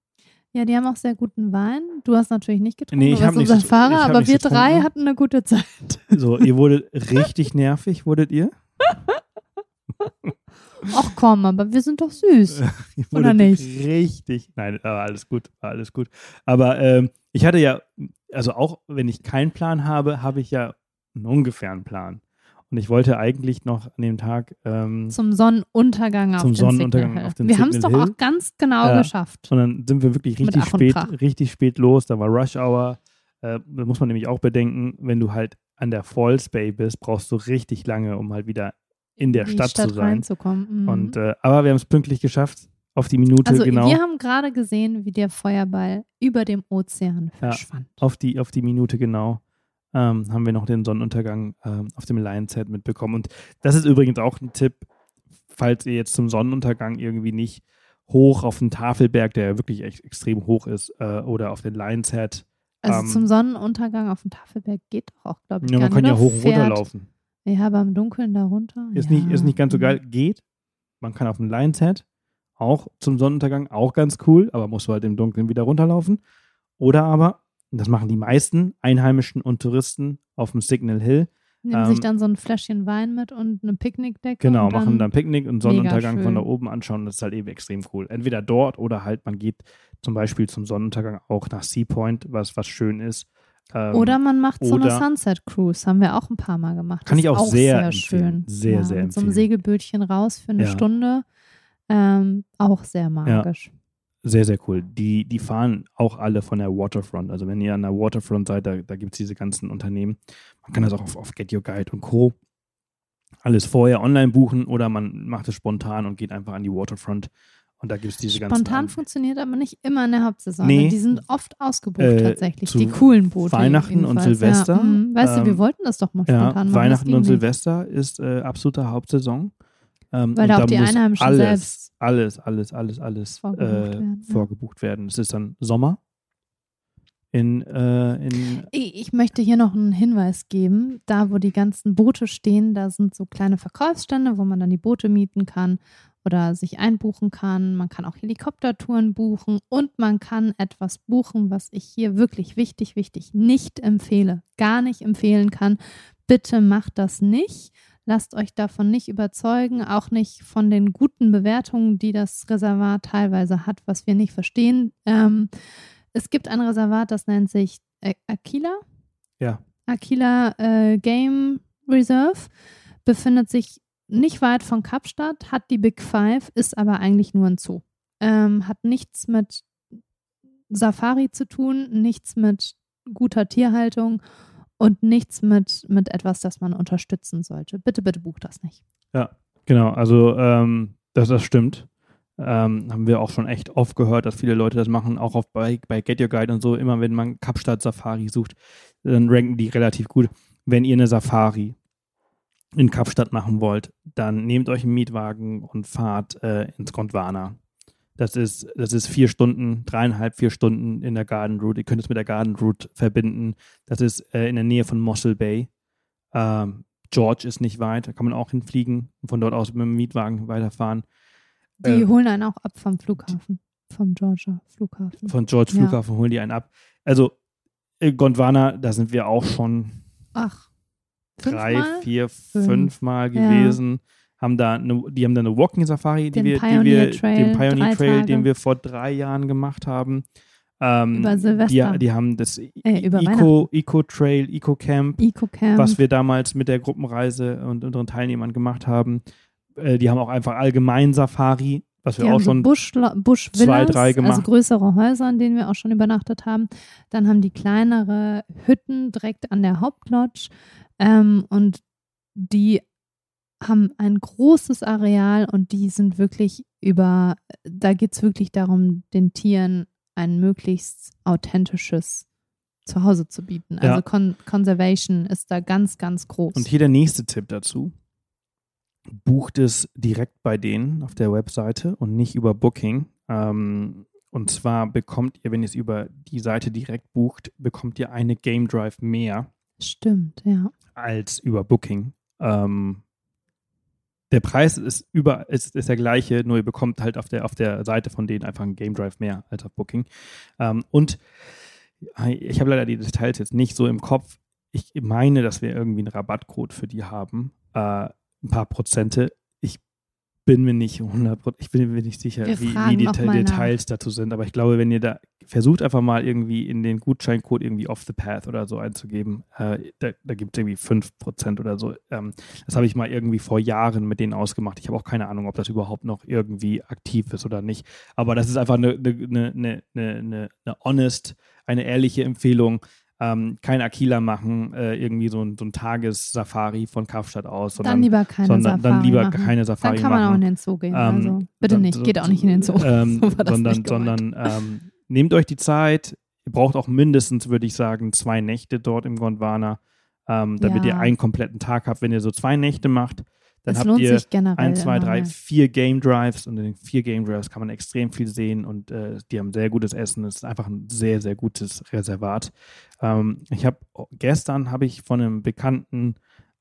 Ja, die haben auch sehr guten Wein. Du hast natürlich nicht getrunken, Nee, ich du warst nichts- unser ich Fahrer, aber nichts wir drei getrunken. hatten eine gute Zeit. so, ihr wurdet richtig nervig, wurdet ihr? Ach komm, aber wir sind doch süß. Oder nicht? Richtig. Nein, aber alles gut, alles gut. Aber ähm, ich hatte ja, also auch wenn ich keinen Plan habe, habe ich ja einen ungefähren Plan. Und ich wollte eigentlich noch an dem Tag, ähm, Zum Sonnenuntergang auf Zum den Sonnenuntergang Signal auf den Wir haben es doch auch ganz genau Ja. geschafft. und dann sind wir wirklich richtig spät, richtig spät los. Da war Rush Hour. Äh, da muss man nämlich auch bedenken, wenn du halt an der Falls Bay bist, brauchst du richtig lange, um halt wieder in der die Stadt, Stadt zu sein. reinzukommen. Mhm. Und, äh, aber wir haben es pünktlich geschafft, auf die Minute also genau. wir haben gerade gesehen, wie der Feuerball über dem Ozean Ja. verschwand. auf die, auf die Minute genau ähm, haben wir noch den Sonnenuntergang ähm, auf dem Lionshead mitbekommen. Und das ist übrigens auch ein Tipp, falls ihr jetzt zum Sonnenuntergang irgendwie nicht hoch auf den Tafelberg, der ja wirklich echt extrem hoch ist, äh, oder auf den Lionshead. Also Ähm, zum Sonnenuntergang auf dem Tafelberg geht doch auch, glaube ich, Ja, man kann ja hoch und runter laufen. Ja, aber im Dunkeln da runter. Ist, ja. nicht, ist nicht ganz so geil. Geht. Man kann auf dem Lionshead auch zum Sonnenuntergang, auch ganz cool, aber musst du halt im Dunkeln wieder runterlaufen. Oder aber, das machen die meisten Einheimischen und Touristen auf dem Signal Hill, Nehmen sich ähm, dann so ein Fläschchen Wein mit und eine Picknickdecke. Genau, dann, machen dann Picknick und Sonnenuntergang von da oben anschauen. Das ist halt eben extrem cool. Entweder dort oder halt man geht zum Beispiel zum Sonnenuntergang auch nach Sea Point, was, was schön ist. Ähm, Oder man macht so eine Sunset Cruise, haben wir auch ein paar Mal gemacht. Kann Das ich ist auch sehr empfehlen. schön. Sehr, ja, sehr mit so einem empfehlen. Segelbötchen raus für eine Ja. Stunde. Ähm, auch sehr magisch. Sehr, sehr cool. Die, die fahren auch alle von der Waterfront. Also wenn ihr an der Waterfront seid, da, da gibt es diese ganzen Unternehmen. Man kann das auch auf, auf Get Your Guide und Co. alles vorher online buchen oder man macht es spontan und geht einfach an die Waterfront. Und da gibt es diese ganzen Spontan An- funktioniert aber nicht immer in der Hauptsaison. Nee. Die sind oft ausgebucht Äh, tatsächlich. Die coolen Boote. Weihnachten und. Silvester, Ja, mhm. Weißt du, wir ähm, wollten das doch mal Ja, spontan machen. Weihnachten und nicht. Silvester ist äh, absolute Hauptsaison. Ähm, Weil da auch die Einheimischen alles, selbst alles, alles, alles, alles vorgebucht äh, werden, ja. vorgebucht werden. Es ist dann Sommer. in, äh, in Ich möchte hier noch einen Hinweis geben. Da, wo die ganzen Boote stehen, da sind so kleine Verkaufsstände, wo man dann die Boote mieten kann oder sich einbuchen kann. Man kann auch Helikoptertouren buchen und man kann etwas buchen, was ich hier wirklich wichtig, wichtig nicht empfehle, gar nicht empfehlen kann. Bitte macht das nicht. Lasst euch davon nicht überzeugen, auch nicht von den guten Bewertungen, die das Reservat teilweise hat, was wir nicht verstehen. Ähm, es gibt ein Reservat, das nennt sich Aquila. Ja. Aquila äh, Game Reserve. Befindet sich nicht weit von Kapstadt, hat die Big Five, ist aber eigentlich nur ein Zoo. Ähm, hat nichts mit Safari zu tun, nichts mit guter Tierhaltung und nichts mit, mit etwas, das man unterstützen sollte. Bitte, bitte bucht das nicht. Ja, genau. Also ähm, das, das stimmt. Ähm, haben wir auch schon echt oft gehört, dass viele Leute das machen, auch auf, bei, bei Get Your Guide und so. Immer wenn man Kapstadt Safari sucht, dann ranken die relativ gut. Wenn ihr eine Safari in Kapstadt machen wollt, dann nehmt euch einen Mietwagen und fahrt äh, ins Gondwana. Das ist, das ist vier Stunden, dreieinhalb, vier Stunden in der Garden Route. Ihr könnt es mit der Garden Route verbinden. Das ist äh, in der Nähe von Mossel Bay. Ähm, George ist nicht weit, da kann man auch hinfliegen und von dort aus mit dem Mietwagen weiterfahren. Die äh, holen einen auch ab vom Flughafen, vom Georgia Flughafen. Von George ja. Flughafen holen die einen ab. Also Gondwana, da sind wir auch schon Ach, drei, fünfmal? vier, Fünf. fünf Mal Ja. Haben da eine, die haben da eine Walking Safari, die Den wir, die Pioneer wir, Trail, den Pioneer Trail, den wir vor drei Jahren gemacht haben. Ähm, Über Silvester. Die, die haben das Äh, über Eco, Eco Trail, Eco Camp, was wir damals mit der Gruppenreise und unseren Teilnehmern gemacht haben. Äh, die haben auch einfach allgemein Safari, was wir Die auch haben so schon Busch, Busch zwei, drei gemacht. also größere Häuser, in denen wir auch schon übernachtet haben. Dann haben die kleinere Hütten direkt an der Hauptlodge ähm, und die haben ein großes Areal und die sind wirklich über, da geht es wirklich darum, den Tieren ein möglichst authentisches Zuhause zu bieten. Ja. Also Con Conservation ist da ganz, ganz groß. Und hier der nächste Tipp dazu. Bucht es direkt bei denen auf der Webseite und nicht über Booking. Ähm, und zwar bekommt ihr, wenn ihr es über die Seite direkt bucht, bekommt ihr eine Game Drive mehr Stimmt, ja. als über Booking. Ähm, der Preis ist über ist, ist der gleiche, nur ihr bekommt halt auf der auf der Seite von denen einfach einen Game Drive mehr als auf Booking. Ähm, und ich habe leider die Details jetzt nicht so im Kopf. Ich meine, dass wir irgendwie einen Rabattcode für die haben, äh, ein paar Prozente. Ich bin mir nicht 100 ich bin mir nicht sicher, wie, wie die noch Deta- mal nach. Details dazu sind. Aber ich glaube, wenn ihr da versucht einfach mal irgendwie in den Gutscheincode irgendwie off the path oder so einzugeben, äh, da, da gibt es irgendwie 5% oder so. Ähm, das habe ich mal irgendwie vor Jahren mit denen ausgemacht. Ich habe auch keine Ahnung, ob das überhaupt noch irgendwie aktiv ist oder nicht. Aber das ist einfach eine, eine, eine, eine, eine honest, eine ehrliche Empfehlung. Ähm, kein Aquila machen, äh, irgendwie so ein, so ein Tagessafari von Kapstadt aus, sondern, dann lieber keine sondern Safari dann lieber machen. keine Safari Dann kann man machen. auch in den Zoo gehen. Ähm, also bitte dann- nicht, geht auch nicht in den Zoo. Ähm, So sondern sondern ähm, nehmt euch die Zeit. Ihr braucht auch mindestens, würde ich sagen, zwei Nächte dort im Gondwana, ähm, damit Ja. ihr einen kompletten Tag habt. Wenn ihr so zwei Nächte macht, dann es habt lohnt ihr sich generell. ein, zwei, drei, vier Game Drives und in den vier Game Drives kann man extrem viel sehen und äh, die haben sehr gutes Essen. Es ist einfach ein sehr, sehr gutes Reservat. Ähm, ich habe gestern habe ich von einem bekannten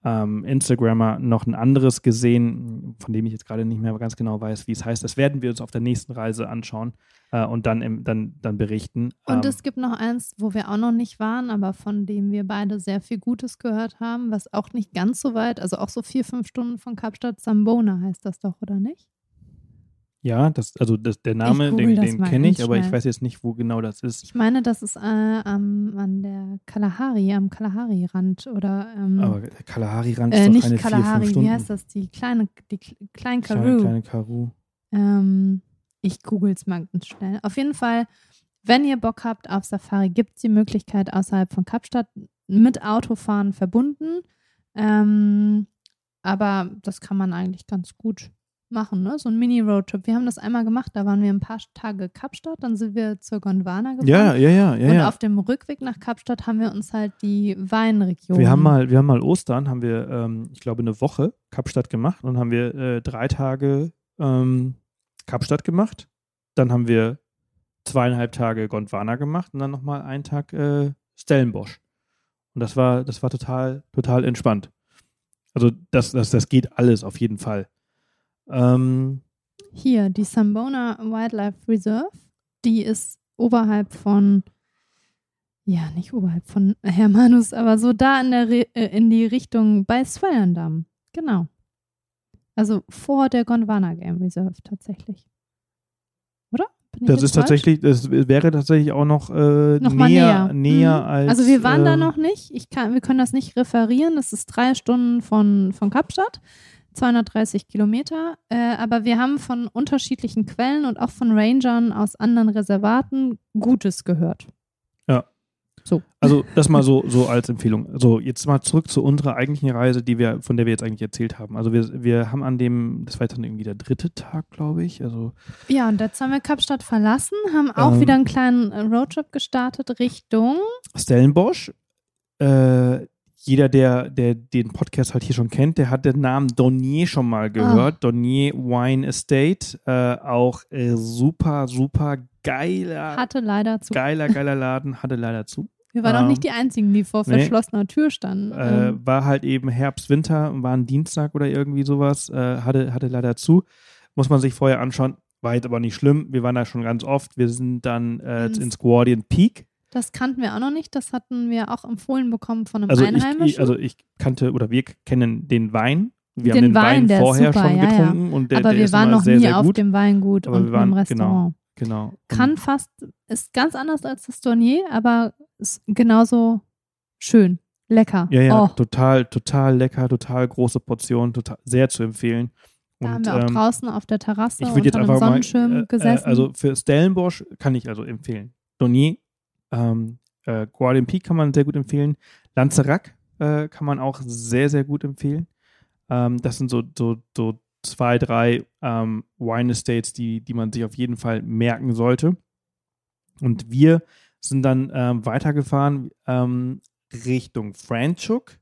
ähm, Instagrammer noch ein anderes gesehen, von dem ich jetzt gerade nicht mehr ganz genau weiß, wie es heißt. Das werden wir uns auf der nächsten Reise anschauen äh, und dann, im, dann, dann berichten. Und Ähm, es gibt noch eins, wo wir auch noch nicht waren, aber von dem wir beide sehr viel Gutes gehört haben, was auch nicht ganz so weit, also auch so vier, fünf Stunden von Kapstadt, Zambona heißt das doch, oder nicht? Ja, das, also das, der Name, den, den kenne ich, aber ich weiß jetzt nicht, wo genau das ist. Ich meine, das ist äh, am, an der Kalahari, am Kalahari-Rand oder ähm, Aber der Kalahari-Rand äh, ist doch nicht keine vier, Kalahari, fünf Stunden. wie heißt das? Die kleine, die Kle- Klein Kleine, Karoo. kleine Karu. Ähm, ich google es mal ganz schnell. Auf jeden Fall, wenn ihr Bock habt auf Safari, gibt es die Möglichkeit außerhalb von Kapstadt mit Autofahren verbunden. Ähm, aber das kann man eigentlich ganz gut machen, ne? So ein Mini-Roadtrip. Wir haben das einmal gemacht, da waren wir ein paar Tage Kapstadt, dann sind wir zur Gondwana gefahren. Ja, ja, ja, ja. und ja. auf dem Rückweg nach Kapstadt haben wir uns halt die Weinregion. Wir haben mal, wir haben mal Ostern, haben wir, ähm, ich glaube, eine Woche Kapstadt gemacht und haben wir äh, drei Tage ähm, Kapstadt gemacht. Dann haben wir zweieinhalb Tage Gondwana gemacht und dann nochmal einen Tag äh, Stellenbosch. Und das war, das war total, total entspannt. Also das, das, das geht alles auf jeden Fall. Ähm, Hier, die Sambona Wildlife Reserve, die ist oberhalb von, ja, nicht oberhalb von Hermanus, aber so da in, der Re äh, in die Richtung bei Swellendam. Genau. Also vor der Gondwana Game Reserve tatsächlich. Oder? Bin das ist falsch? tatsächlich, das wäre tatsächlich auch noch, äh, Noch näher, näher. näher Mhm. als. Also wir waren da ähm, noch nicht. Ich kann, wir können das nicht referieren. Das ist drei Stunden von, von Kapstadt, 230 Kilometer. Äh, aber wir haben von unterschiedlichen Quellen und auch von Rangern aus anderen Reservaten Gutes gehört. Ja. So. Also das mal so, so als Empfehlung. So, jetzt mal zurück zu unserer eigentlichen Reise, die wir, von der wir jetzt eigentlich erzählt haben. Also wir, wir haben an dem, das war jetzt dann irgendwie der dritte Tag, glaube ich. Also Ja, und jetzt haben wir Kapstadt verlassen, haben auch Ähm. wieder einen kleinen äh, Roadtrip gestartet Richtung. Stellenbosch. Äh, jeder, der, der den Podcast halt hier schon kennt, der hat den Namen Donier schon mal gehört. Donier Wine Estate. Äh, auch äh, super, super geiler, Hatte leider zu. geiler, geiler Laden. Hatte leider zu. Wir waren auch Ähm, nicht die Einzigen, die vor nee. verschlossener Tür standen. Äh, war halt eben Herbst, Winter, war ein Dienstag oder irgendwie sowas. Äh, hatte, hatte leider zu. Muss man sich vorher anschauen. War jetzt aber nicht schlimm. Wir waren da schon ganz oft. Wir sind dann äh, Ins- ins Guardian Peak. Das kannten wir auch noch nicht. Das hatten wir auch empfohlen bekommen von einem Also Einheimischen. ich, also ich kannte oder wir kennen den Wein. Wir haben Den den Wein, Wein, vorher super, schon ja, ja. getrunken und der, aber der wir waren noch sehr, nie sehr auf dem Weingut Aber und wir waren- im Restaurant. Genau. Und Kann fast, ist ganz anders als das Dornier, aber ist genauso schön. Lecker. Ja, ja, oh, total, total lecker, total große Portion, total, sehr zu empfehlen. da haben wir auch ähm, draußen auf der Terrasse ich würde jetzt unter einem einfach mal, Sonnenschirm äh, äh, gesessen. also für Stellenbosch kann ich also empfehlen. Donier, ähm, äh, Guardian Peak kann man sehr gut empfehlen. Lanzerac äh, kann man auch sehr, sehr gut empfehlen. Ähm, das sind so, so, so zwei, drei ähm, Wine Estates, die, die man sich auf jeden Fall merken sollte. Und wir sind dann ähm, weitergefahren ähm, Richtung Franschhoek.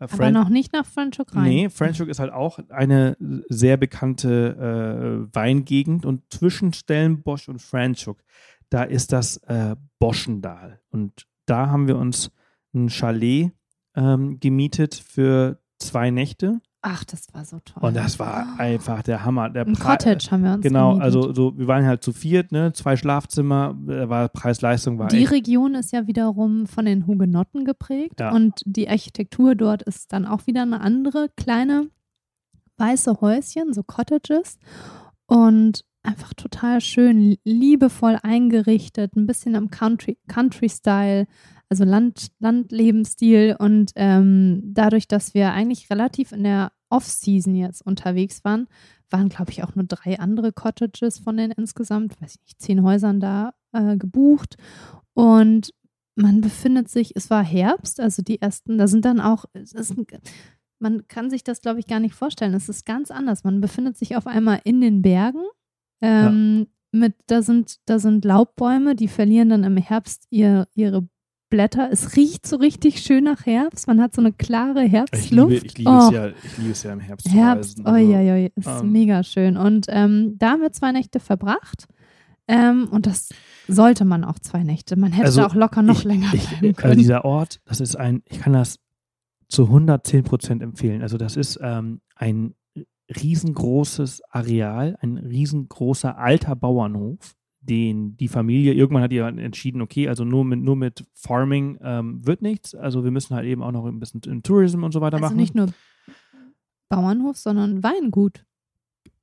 Äh, aber noch nicht nach Franschhoek rein. Nee, Franschhoek ist halt auch eine sehr bekannte äh, Weingegend und zwischen Stellenbosch und Franschhoek, da ist das äh, Boschendal. Und da haben wir uns ein Chalet ähm, gemietet für zwei Nächte. Ach, das war so toll. Und das war einfach der Hammer. Der Ein Pre- Cottage haben wir uns Genau, gemietet. also so, wir waren halt zu viert, ne? Zwei Schlafzimmer, äh, war Preis-Leistung war Die echt. Region ist ja wiederum von den Hugenotten geprägt Ja. und die Architektur dort ist dann auch wieder eine andere, kleine weiße Häuschen, so Cottages und einfach total schön, liebevoll eingerichtet, ein bisschen am Country, Country-Style, also Land, Landlebensstil und ähm, dadurch, dass wir eigentlich relativ in der Off-Season jetzt unterwegs waren, waren, glaube ich, auch nur drei andere Cottages von den insgesamt, weiß ich nicht, zehn Häusern da äh, gebucht. Und man befindet sich, es war Herbst, also die ersten, da sind dann auch, ist, man kann sich das, glaube ich, gar nicht vorstellen. Es ist ganz anders. Man befindet sich auf einmal in den Bergen. Ähm, mit, da, sind, da sind Laubbäume, die verlieren dann im Herbst ihr, ihre Blätter. Es riecht so richtig schön nach Herbst. Man hat so eine klare Ich Herbstluft. liebe, ich, liebe Oh. es ja, ich liebe es ja im Herbst. Herbst. Also, oi, oi, oi, ist ähm, mega schön. Und ähm, da haben wir zwei Nächte verbracht. Ähm, und das sollte man auch zwei Nächte. Man hätte Also, auch locker noch ich, länger ich, bleiben Also können. dieser Ort, das ist ein, ich kann das zu 110 Prozent empfehlen. Also das ist ähm, ein riesengroßes Areal, ein riesengroßer alter Bauernhof, den die Familie, irgendwann hat ja entschieden, okay, also nur mit, nur mit Farming ähm, wird nichts. Also wir müssen halt eben auch noch ein bisschen in Tourism und so weiter also machen. nicht nur Bauernhof, sondern Weingut.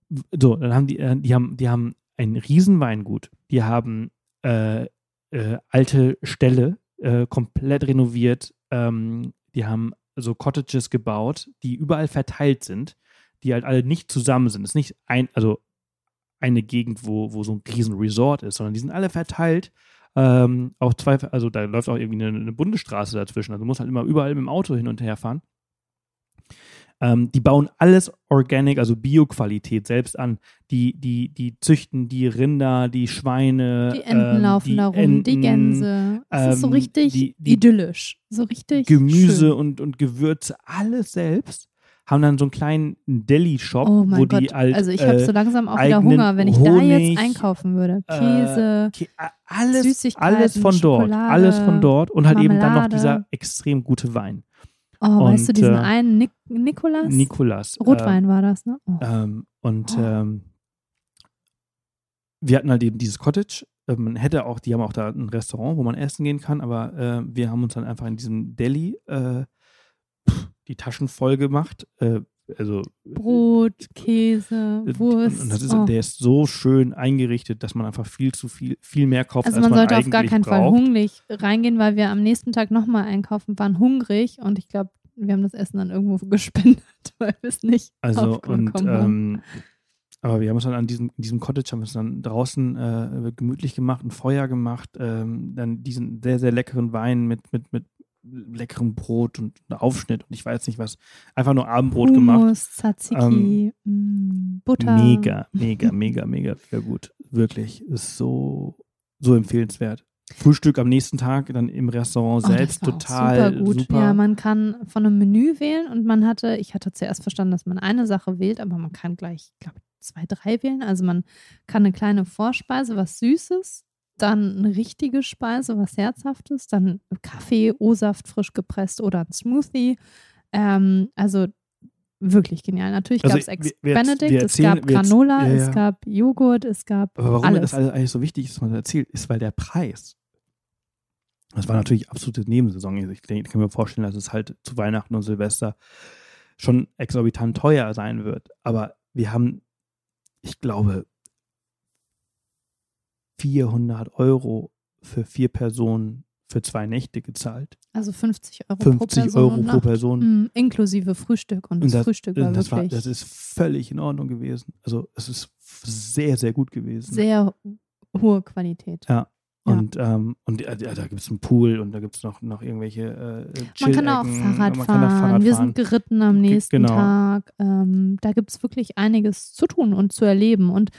so, dann haben die, äh, die haben, die haben ein Riesenweingut. Die haben äh, äh, alte Ställe äh, komplett renoviert. Ähm, die haben so Cottages gebaut, die überall verteilt sind, die halt alle nicht zusammen sind. Es ist nicht ein, also eine Gegend, wo, wo so ein riesen Resort ist, sondern die sind alle verteilt. Ähm, auch zwei, also da läuft auch irgendwie eine, eine Bundesstraße dazwischen. Also du musst halt immer überall mit dem Auto hin und her fahren. Ähm, die bauen alles organic, also Bio-Qualität selbst an. Die, die, die züchten die Rinder, die Schweine. Die Enten ähm, laufen die da rum, die Enten, Gänse. Es ist so ähm, richtig die- die idyllisch. So richtig Gemüse schön. und, und Gewürze, alles selbst. Haben dann so einen kleinen Deli-Shop, Oh wo Gott. die halt also ich habe äh, so langsam auch wieder Hunger, wenn ich da jetzt Honig, einkaufen würde. äh, Käse. A- alles, Süßigkeiten, alles von dort, Schokolade, alles von dort und halt eben dann noch Marmelade. dieser extrem gute Wein. Oh, weißt du, und, diesen äh, einen Nik Nikolas? Nikolas. Rotwein war das, ne? Oh. Ähm, und Oh. ähm, wir hatten halt eben dieses Cottage. Äh, Man hätte auch, die haben auch da ein Restaurant, wo man essen gehen kann, aber äh, wir haben uns dann einfach in diesem Deli äh, pff, die Taschen voll gemacht. Äh, also Brot, Käse, äh, Wurst. Und das ist, oh. der ist so schön eingerichtet, dass man einfach viel zu viel, viel mehr kauft, Also als man man sollte auf gar keinen Fall braucht. hungrig reingehen, weil wir am nächsten Tag nochmal einkaufen waren, hungrig und ich glaube, wir haben das Essen dann irgendwo gespendet, weil wir es nicht Also und ähm, aber wir haben uns dann an diesem, in diesem Cottage haben wir uns dann draußen äh, gemütlich gemacht, ein Feuer gemacht, ähm, dann diesen sehr, sehr leckeren Wein mit, mit, mit leckerem Brot und Aufschnitt und ich weiß nicht was. Einfach nur Abendbrot gemacht. Hummus, Tzatziki, mm, Butter. Mega, mega, mega, mega, mega gut. Wirklich. Ist so, so empfehlenswert. Frühstück am nächsten Tag dann im Restaurant Oh, selbst total super gut. super. Ja, man kann von einem Menü wählen und man hatte, ich hatte zuerst verstanden, dass man eine Sache wählt, aber man kann gleich, ich glaube, zwei, drei wählen. Also man kann eine kleine Vorspeise, was Süßes, dann eine richtige Speise, was Herzhaftes, dann Kaffee, O-Saft frisch gepresst oder ein Smoothie. Ähm, also wirklich genial. Natürlich Also gab es Ex wir- wir- Benedict, wir es gab Granola, ja, es ja. gab Joghurt, es gab Aber warum alles. das alles eigentlich so wichtig ist, dass man das erzählt, ist, weil der Preis. Das war natürlich absolute Nebensaison. Also Ich, denke, ich kann mir vorstellen, dass es halt zu Weihnachten und Silvester schon exorbitant teuer sein wird. Aber wir haben, ich glaube, 400 Euro für vier Personen für zwei Nächte gezahlt. Also 50 Euro pro 50 Person. Euro pro. Person. Mm, inklusive Frühstück. Und das, Und das- Frühstück war das, war, wirklich das ist völlig in Ordnung gewesen. Also es ist sehr, sehr gut gewesen. sehr hohe Qualität. Ja. Ja. Und, ähm, und ja, da gibt es einen Pool und da gibt es noch, noch irgendwelche äh, Man kann auch Fahrrad fahren. Fahrrad Wir fahren. sind geritten am nächsten genau. Tag. Ähm, da gibt es wirklich einiges zu tun und zu erleben. Und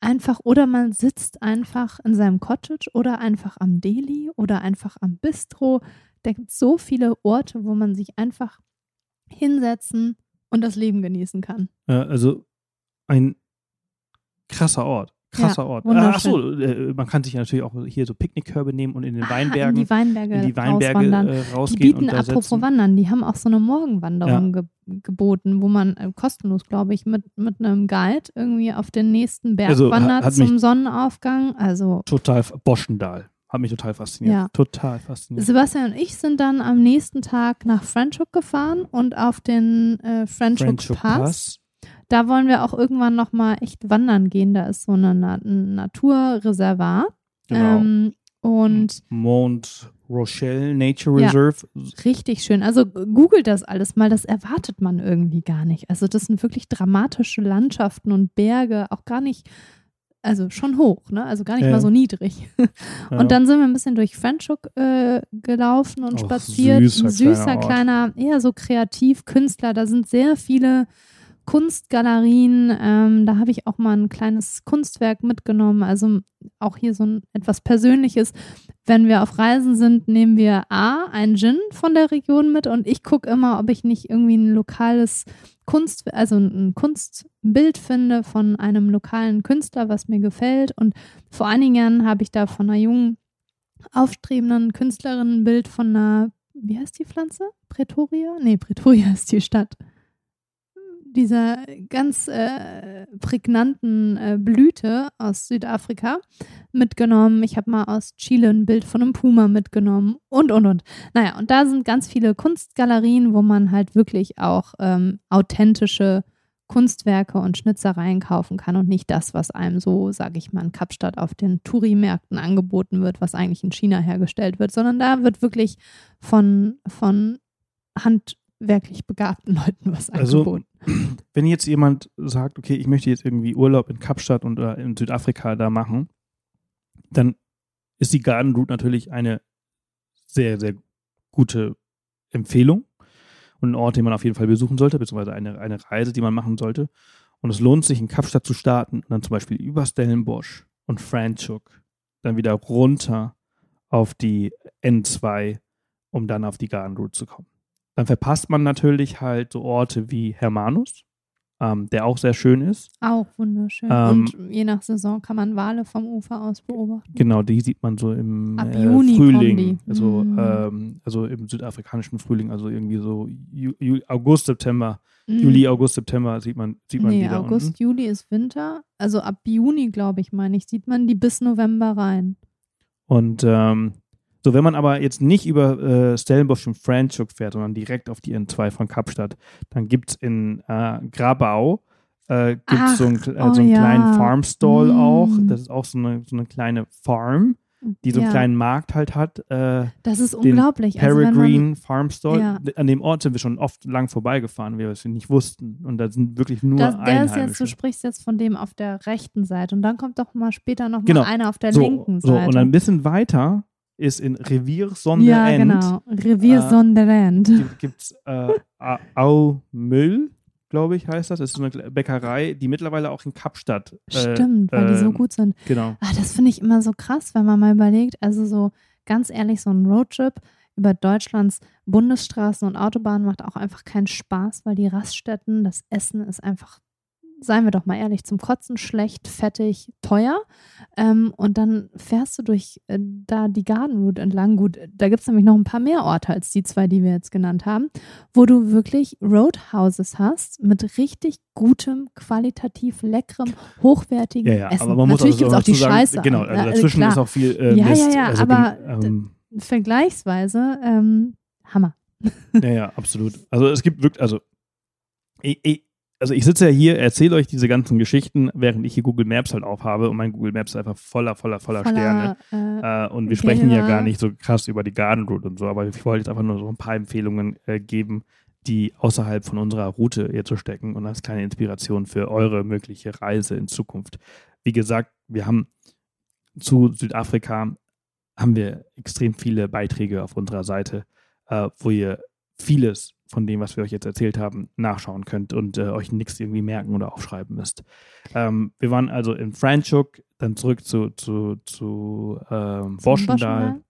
einfach, oder man sitzt einfach in seinem Cottage oder einfach am Deli oder einfach am Bistro. Da gibt es so viele Orte, wo man sich einfach hinsetzen und das Leben genießen kann. Also ein krasser Ort. Krasser Ort. wunderschön. Achso, äh, man kann sich ja natürlich auch hier so Picknickkörbe nehmen und in den Ah, Weinbergen, in die Weinberge, in die Weinberge rauswandern. äh, Die rausgehen bieten und da apropos setzen. Wandern, die haben auch so eine Morgenwanderung ge geboten, wo man äh, kostenlos, glaube ich, mit, mit einem Guide irgendwie auf den nächsten Berg Also, wandert zum Sonnenaufgang. Also Total, Boschendal. Hat mich total fasziniert. Ja. Total fasziniert. Sebastian und ich sind dann am nächsten Tag nach Franschhoek gefahren und auf den äh, Franschhoek Friendship Pass. Pass. Da wollen wir auch irgendwann nochmal echt wandern gehen. Da ist so eine Na ein Naturreservat. Genau. Ähm, und Mont Rochelle Nature Ja. Reserve. Richtig schön. Also googelt das alles mal, das erwartet man irgendwie gar nicht. Also das sind wirklich dramatische Landschaften und Berge, auch gar nicht, also schon hoch, ne? Also gar nicht Ja. mal so niedrig. Ja. Und dann sind wir ein bisschen durch Franschhoek äh, gelaufen und Auch spaziert. süßer ein süßer kleiner kleiner, eher so kreativ Künstler. Da sind sehr viele Kunstgalerien. Ähm, da habe ich auch mal ein kleines Kunstwerk mitgenommen. Also auch hier so ein etwas Persönliches. Wenn wir auf Reisen sind, nehmen wir A, ein Gin von der Region mit und ich gucke immer, ob ich nicht irgendwie ein lokales Kunst, also ein Kunstbild finde von einem lokalen Künstler, was mir gefällt. Und vor einigen Jahren habe ich da von einer jungen, aufstrebenden Künstlerin ein Bild von einer, wie heißt die Pflanze? Pretoria? Nee, Pretoria ist die Stadt. Dieser ganz äh, prägnanten äh, Blüte aus Südafrika mitgenommen. Ich habe mal aus Chile ein Bild von einem Puma mitgenommen und, und, und. Naja, und da sind ganz viele Kunstgalerien, wo man halt wirklich auch ähm, authentische Kunstwerke und Schnitzereien kaufen kann und nicht das, was einem so, sage ich mal, in Kapstadt auf den Touri-Märkten angeboten wird, was eigentlich in China hergestellt wird, sondern da wird wirklich von, von handwerklich begabten Leuten was Also, angeboten. wenn jetzt jemand sagt, okay, ich möchte jetzt irgendwie Urlaub in Kapstadt und oder in Südafrika da machen, dann ist die Garden Route natürlich eine sehr, sehr gute Empfehlung und ein Ort, den man auf jeden Fall besuchen sollte, beziehungsweise eine, eine Reise, die man machen sollte. Und es lohnt sich, in Kapstadt zu starten und dann zum Beispiel über Stellenbosch und Franschhoek dann wieder runter auf die N2, um dann auf die Garden Route zu kommen. Dann verpasst man natürlich halt so Orte wie Hermanus, ähm, der auch sehr schön ist. Auch wunderschön. Ähm, und je nach Saison kann man Wale vom Ufer aus beobachten. Genau, die sieht man so im äh, Frühling, also, Mm. ähm, also im südafrikanischen Frühling, also irgendwie so Ju Ju August, September, Mhm. Juli, August, September sieht man, sieht man nee, die August, unten. Juli ist Winter. Also ab Juni, glaube ich, meine ich, sieht man die bis November rein. Und ähm, so, wenn man aber jetzt nicht über äh, Stellenbosch und Franschhoek fährt, sondern direkt auf die N2 von Kapstadt, dann gibt es in äh, Grabau äh, gibt's Ach, so oh äh, so einen ja. kleinen Farmstall Mm. auch. Das ist auch so eine, so eine kleine Farm, die so einen Ja, kleinen Markt halt hat. Äh, Das ist unglaublich. Also Peregrine Farm Stall. Ja. An dem Ort sind wir schon oft lang vorbeigefahren, weil wir es nicht wussten. Und da sind wirklich nur das, der ist jetzt, Einheimische. du sprichst jetzt von dem auf der rechten Seite und dann kommt doch mal später noch Genau. mal einer auf der so, linken so, Seite. und ein bisschen weiter ist in Revier Sonderend. ja, genau. Revier Äh, Sonderend. gibt es äh, Au Müll, glaube ich, heißt das. Das ist so eine Bäckerei, die mittlerweile auch in Kapstadt. Äh, Stimmt, weil die so ähm, gut sind. Genau. Ah, das finde ich immer so krass, wenn man mal überlegt, also so ganz ehrlich, so ein Roadtrip über Deutschlands Bundesstraßen und Autobahnen macht auch einfach keinen Spaß, weil die Raststätten, das Essen ist einfach, seien wir doch mal ehrlich, zum Kotzen schlecht, fettig, teuer. Ähm, und dann fährst du durch äh, da die Garden Route entlang. Gut, da gibt es nämlich noch ein paar mehr Orte als die zwei, die wir jetzt genannt haben, wo du wirklich Roadhouses hast mit richtig gutem, qualitativ leckerem, hochwertigen Ja, ja, Essen. aber man muss Natürlich gibt es auch die sagen, Scheiße. Genau, Ja, also äh, dazwischen klar. ist auch viel äh, Ja, ja, Mist. ja, also, aber gen- ähm, Vergleichsweise ähm, Hammer. Ja, ja, absolut. Also es gibt wirklich, also ich, ich, also ich sitze ja hier, erzähle euch diese ganzen Geschichten, während ich hier Google Maps halt aufhabe und mein Google Maps ist einfach voller, voller, voller, Sterne. Voller, äh, Äh, und wir sprechen ja gar nicht so krass über die Garden Route und so, aber ich wollte jetzt einfach nur so ein paar Empfehlungen äh, geben, die außerhalb von unserer Route hier zu stecken und als kleine Inspiration für eure mögliche Reise in Zukunft. Wie gesagt, wir haben zu Südafrika haben wir extrem viele Beiträge auf unserer Seite, äh, wo ihr vieles von dem, was wir euch jetzt erzählt haben, nachschauen könnt und äh, euch nichts irgendwie merken oder aufschreiben müsst. Ähm, wir waren also in Franschhoek, dann zurück zu, zu, zu ähm, Borschendal,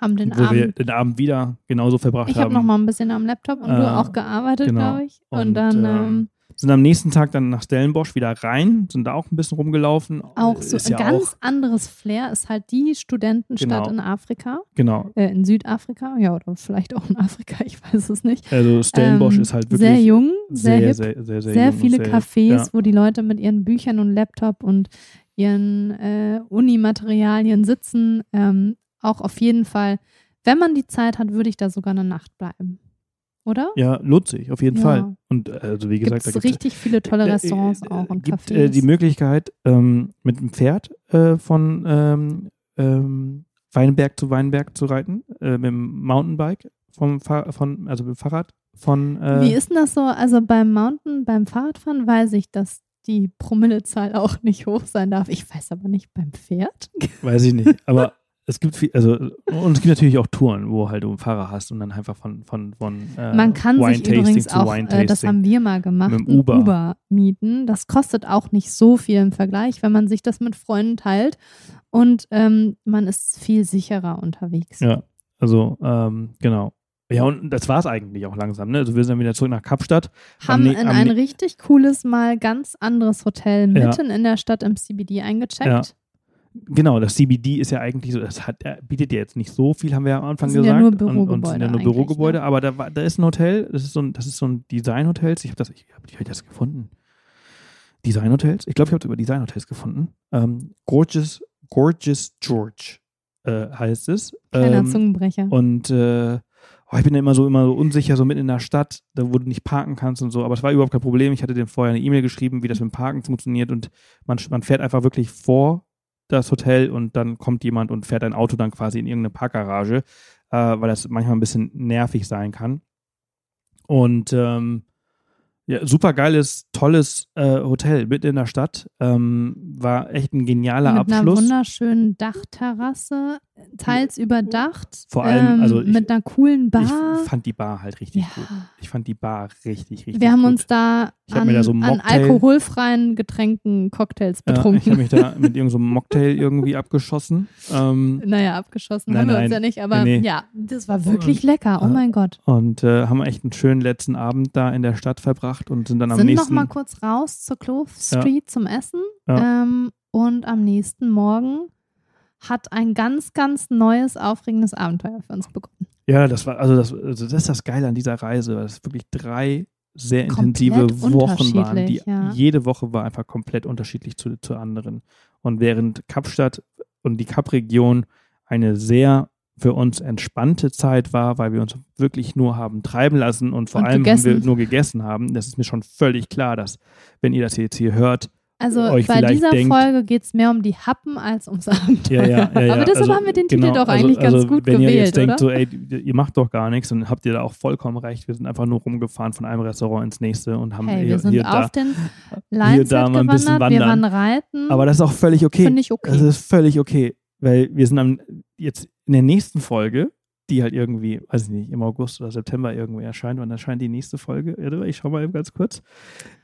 Haben den wo wir Abend. den Abend wieder genauso verbracht Ich habe haben. noch mal ein bisschen am Laptop und Äh, du auch gearbeitet, genau. glaube ich. Und, Und, dann ähm, ähm, sind am nächsten Tag dann nach Stellenbosch wieder rein, sind da auch ein bisschen rumgelaufen. auch so Ist ein ja ganz auch, anderes Flair ist halt die Studentenstadt Genau. in Afrika, genau. äh, in Südafrika, ja, oder vielleicht auch in Afrika, ich weiß es nicht. Also Stellenbosch Ähm, ist halt wirklich sehr jung, sehr, sehr, hip, sehr, sehr, sehr, sehr viele Cafés, Ja, wo die Leute mit ihren Büchern und Laptop und ihren äh, Unimaterialien sitzen. Ähm, auch auf jeden Fall, wenn man die Zeit hat, würde ich da sogar eine Nacht bleiben. Oder? ja, lohnt sich, auf jeden Ja. Fall. Und äh, also wie Gibt gesagt, da es gibt's richtig viele tolle äh, Restaurants äh, auch und gibt Cafés. äh, die Möglichkeit, ähm, mit dem Pferd äh, von ähm, ähm, Weinberg zu Weinberg zu reiten, äh, mit dem Mountainbike, vom Fahr von, also mit dem Fahrrad von äh, Wie ist denn das so? Also beim Mountain, beim Fahrradfahren weiß ich, dass die Promillezahl auch nicht hoch sein darf. Ich weiß aber nicht beim Pferd. Weiß ich nicht. Aber es gibt viel, also und es gibt natürlich auch Touren, wo halt du einen Fahrer hast und dann einfach von von von äh, Man kann sich Wine-Tasting übrigens auch, äh, das haben wir mal gemacht, Mit Uber. Uber. mieten. Das kostet auch nicht so viel im Vergleich, wenn man sich das mit Freunden teilt. Und ähm, man ist viel sicherer unterwegs. Ja, also ähm, genau. Ja, und das war es eigentlich auch langsam. Ne? Also wir sind dann wieder zurück nach Kapstadt. Haben in ein richtig cooles, mal ganz anderes Hotel Ja. mitten in der Stadt im CBD eingecheckt. Ja. Genau, das CBD ist ja eigentlich so, das hat, äh, bietet ja jetzt nicht so viel, haben wir ja am Anfang Das sind gesagt. ja nur und, und sind Bürogebäude ja nur eigentlich, Bürogebäude, ne? aber da, war, da ist ein Hotel, das ist so ein, das ist so ein Designhotels. Ich habe das, ich habe hab das gefunden. Designhotels? Ich glaube, ich habe es über Designhotels gefunden. Ähm, Gorgeous, Gorgeous George äh, heißt es. Kleiner Ähm, Zungenbrecher. Und äh, oh, ich bin ja immer so immer so unsicher, so mitten in der Stadt, da wo du nicht parken kannst und so. Aber es war überhaupt kein Problem. Ich hatte dem vorher eine E-Mail geschrieben, wie das mit dem Parken funktioniert. Und man, man fährt einfach wirklich vor das Hotel und dann kommt jemand und fährt ein Auto dann quasi in irgendeine Parkgarage, äh, weil das manchmal ein bisschen nervig sein kann. Und ähm, ja, super geiles, tolles äh, Hotel mitten in der Stadt. Ähm, war echt ein genialer Mit einer Abschluss. wunderschönen Dachterrasse teils überdacht. Vor allem, ähm, also ich- mit einer coolen Bar. Ich fand die Bar halt richtig Ja. gut. Ich fand die Bar richtig, richtig Wir haben gut. uns da an, da so an alkoholfreien Getränken, Cocktails Ja, ich betrunken. habe mich da mit irgendeinem so einem Mocktail irgendwie abgeschossen. Ähm, naja, abgeschossen Nein, haben wir nein. uns ja nicht, aber Nee, ja, das war wirklich lecker. Oh äh, mein Gott. und äh, haben echt einen schönen letzten Abend da in der Stadt verbracht und sind dann am Sind noch nächsten mal kurz raus zur Clove Ja. Street zum Essen. Ja. Ähm, und am nächsten Morgen hat ein ganz, ganz neues, aufregendes Abenteuer für uns begonnen. Ja, das war, also das, also das ist das Geile an dieser Reise, weil es wirklich drei sehr Komplett intensive Wochen waren. Die, ja. Jede Woche war einfach komplett unterschiedlich zu, zu anderen. Und während Kapstadt und die Kapregion eine sehr für uns entspannte Zeit war, weil wir uns wirklich nur haben treiben lassen und vor Und allem wir nur gegessen haben, das ist mir schon völlig klar, dass, wenn ihr das jetzt hier hört, Also bei dieser denkt- Folge geht es mehr um die Happen als ums Abenteuer. Ja, ja, ja. Aber deshalb Also, haben wir den genau, Titel doch also- eigentlich ganz also, gut wenn gewählt, ihr jetzt denkt, so, ey, ihr macht doch gar nichts, dann habt ihr da auch vollkommen recht. Wir sind einfach nur rumgefahren von einem Restaurant ins nächste und haben hey, hier, wir sind hier auf da. den Lines da mal ein bisschen gewandert, wir waren wandern. reiten. Aber das ist auch völlig okay. Finde ich okay. Das ist völlig okay, weil wir sind am, jetzt in der nächsten Folge, die halt irgendwie, weiß ich nicht, im August oder September irgendwie erscheint. Wann erscheint die nächste Folge? Ich schau mal eben ganz kurz.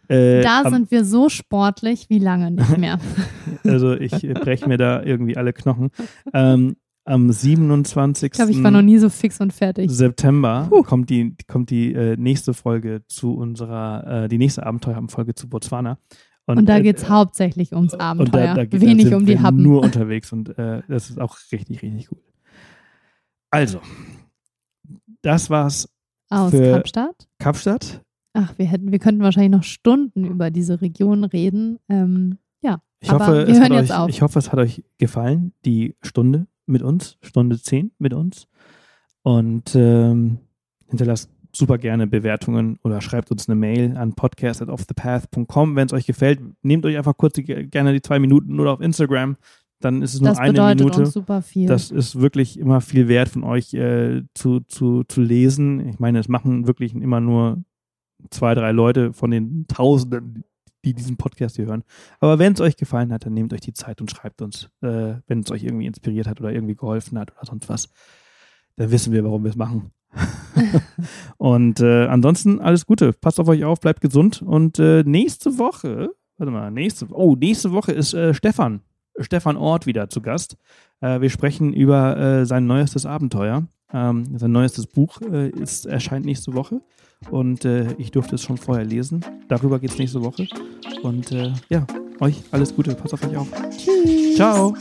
Äh, da sind wir so sportlich wie lange nicht mehr. also ich breche mir da irgendwie alle Knochen. Ähm, am 27. Ich glaube, ich war noch nie so fix und fertig. September Puh. kommt die, kommt die äh, nächste Folge zu unserer, äh, die nächste Abenteuerfolge zu Botswana. Und da äh, geht es hauptsächlich ums und Abenteuer, da, da geht- wenig da um die wir Happen. nur unterwegs und äh, das ist auch richtig, richtig gut. Also, das war's Aus für- Kapstadt. Kapstadt. Ach, wir hätten, wir könnten wahrscheinlich noch Stunden über diese Region reden. Ähm, ja, Ich Aber hoffe, wir es hören hat jetzt euch, auf. ich hoffe, es hat euch gefallen, die Stunde mit uns, Stunde 10 mit uns. Und ähm, hinterlasst super gerne Bewertungen oder schreibt uns eine Mail an podcast.offthepath.com, wenn es euch gefällt. Nehmt euch einfach kurz die, gerne die zwei Minuten oder auf Instagram. Dann ist es nur das eine bedeutet Minute. uns super viel. Das ist wirklich immer viel wert von euch äh, zu, zu, zu lesen. Ich meine, es machen wirklich immer nur zwei, drei Leute von den Tausenden, die diesen Podcast hier hören. Aber wenn es euch gefallen hat, dann nehmt euch die Zeit und schreibt uns, äh, wenn es euch irgendwie inspiriert hat oder irgendwie geholfen hat oder sonst was. Dann wissen wir, warum wir es machen. und äh, ansonsten alles Gute. Passt auf euch auf, bleibt gesund. Und äh, nächste Woche, warte mal, nächste, oh, nächste Woche ist äh, Stefan. Stefan Ort wieder zu Gast. Äh, wir sprechen über äh, sein neuestes Abenteuer. Ähm, sein neuestes Buch äh, ist, erscheint nächste Woche und äh, ich durfte es schon vorher lesen. Darüber geht es nächste Woche. Und äh, ja, euch alles Gute, passt auf euch auf. Tschüss. Ciao.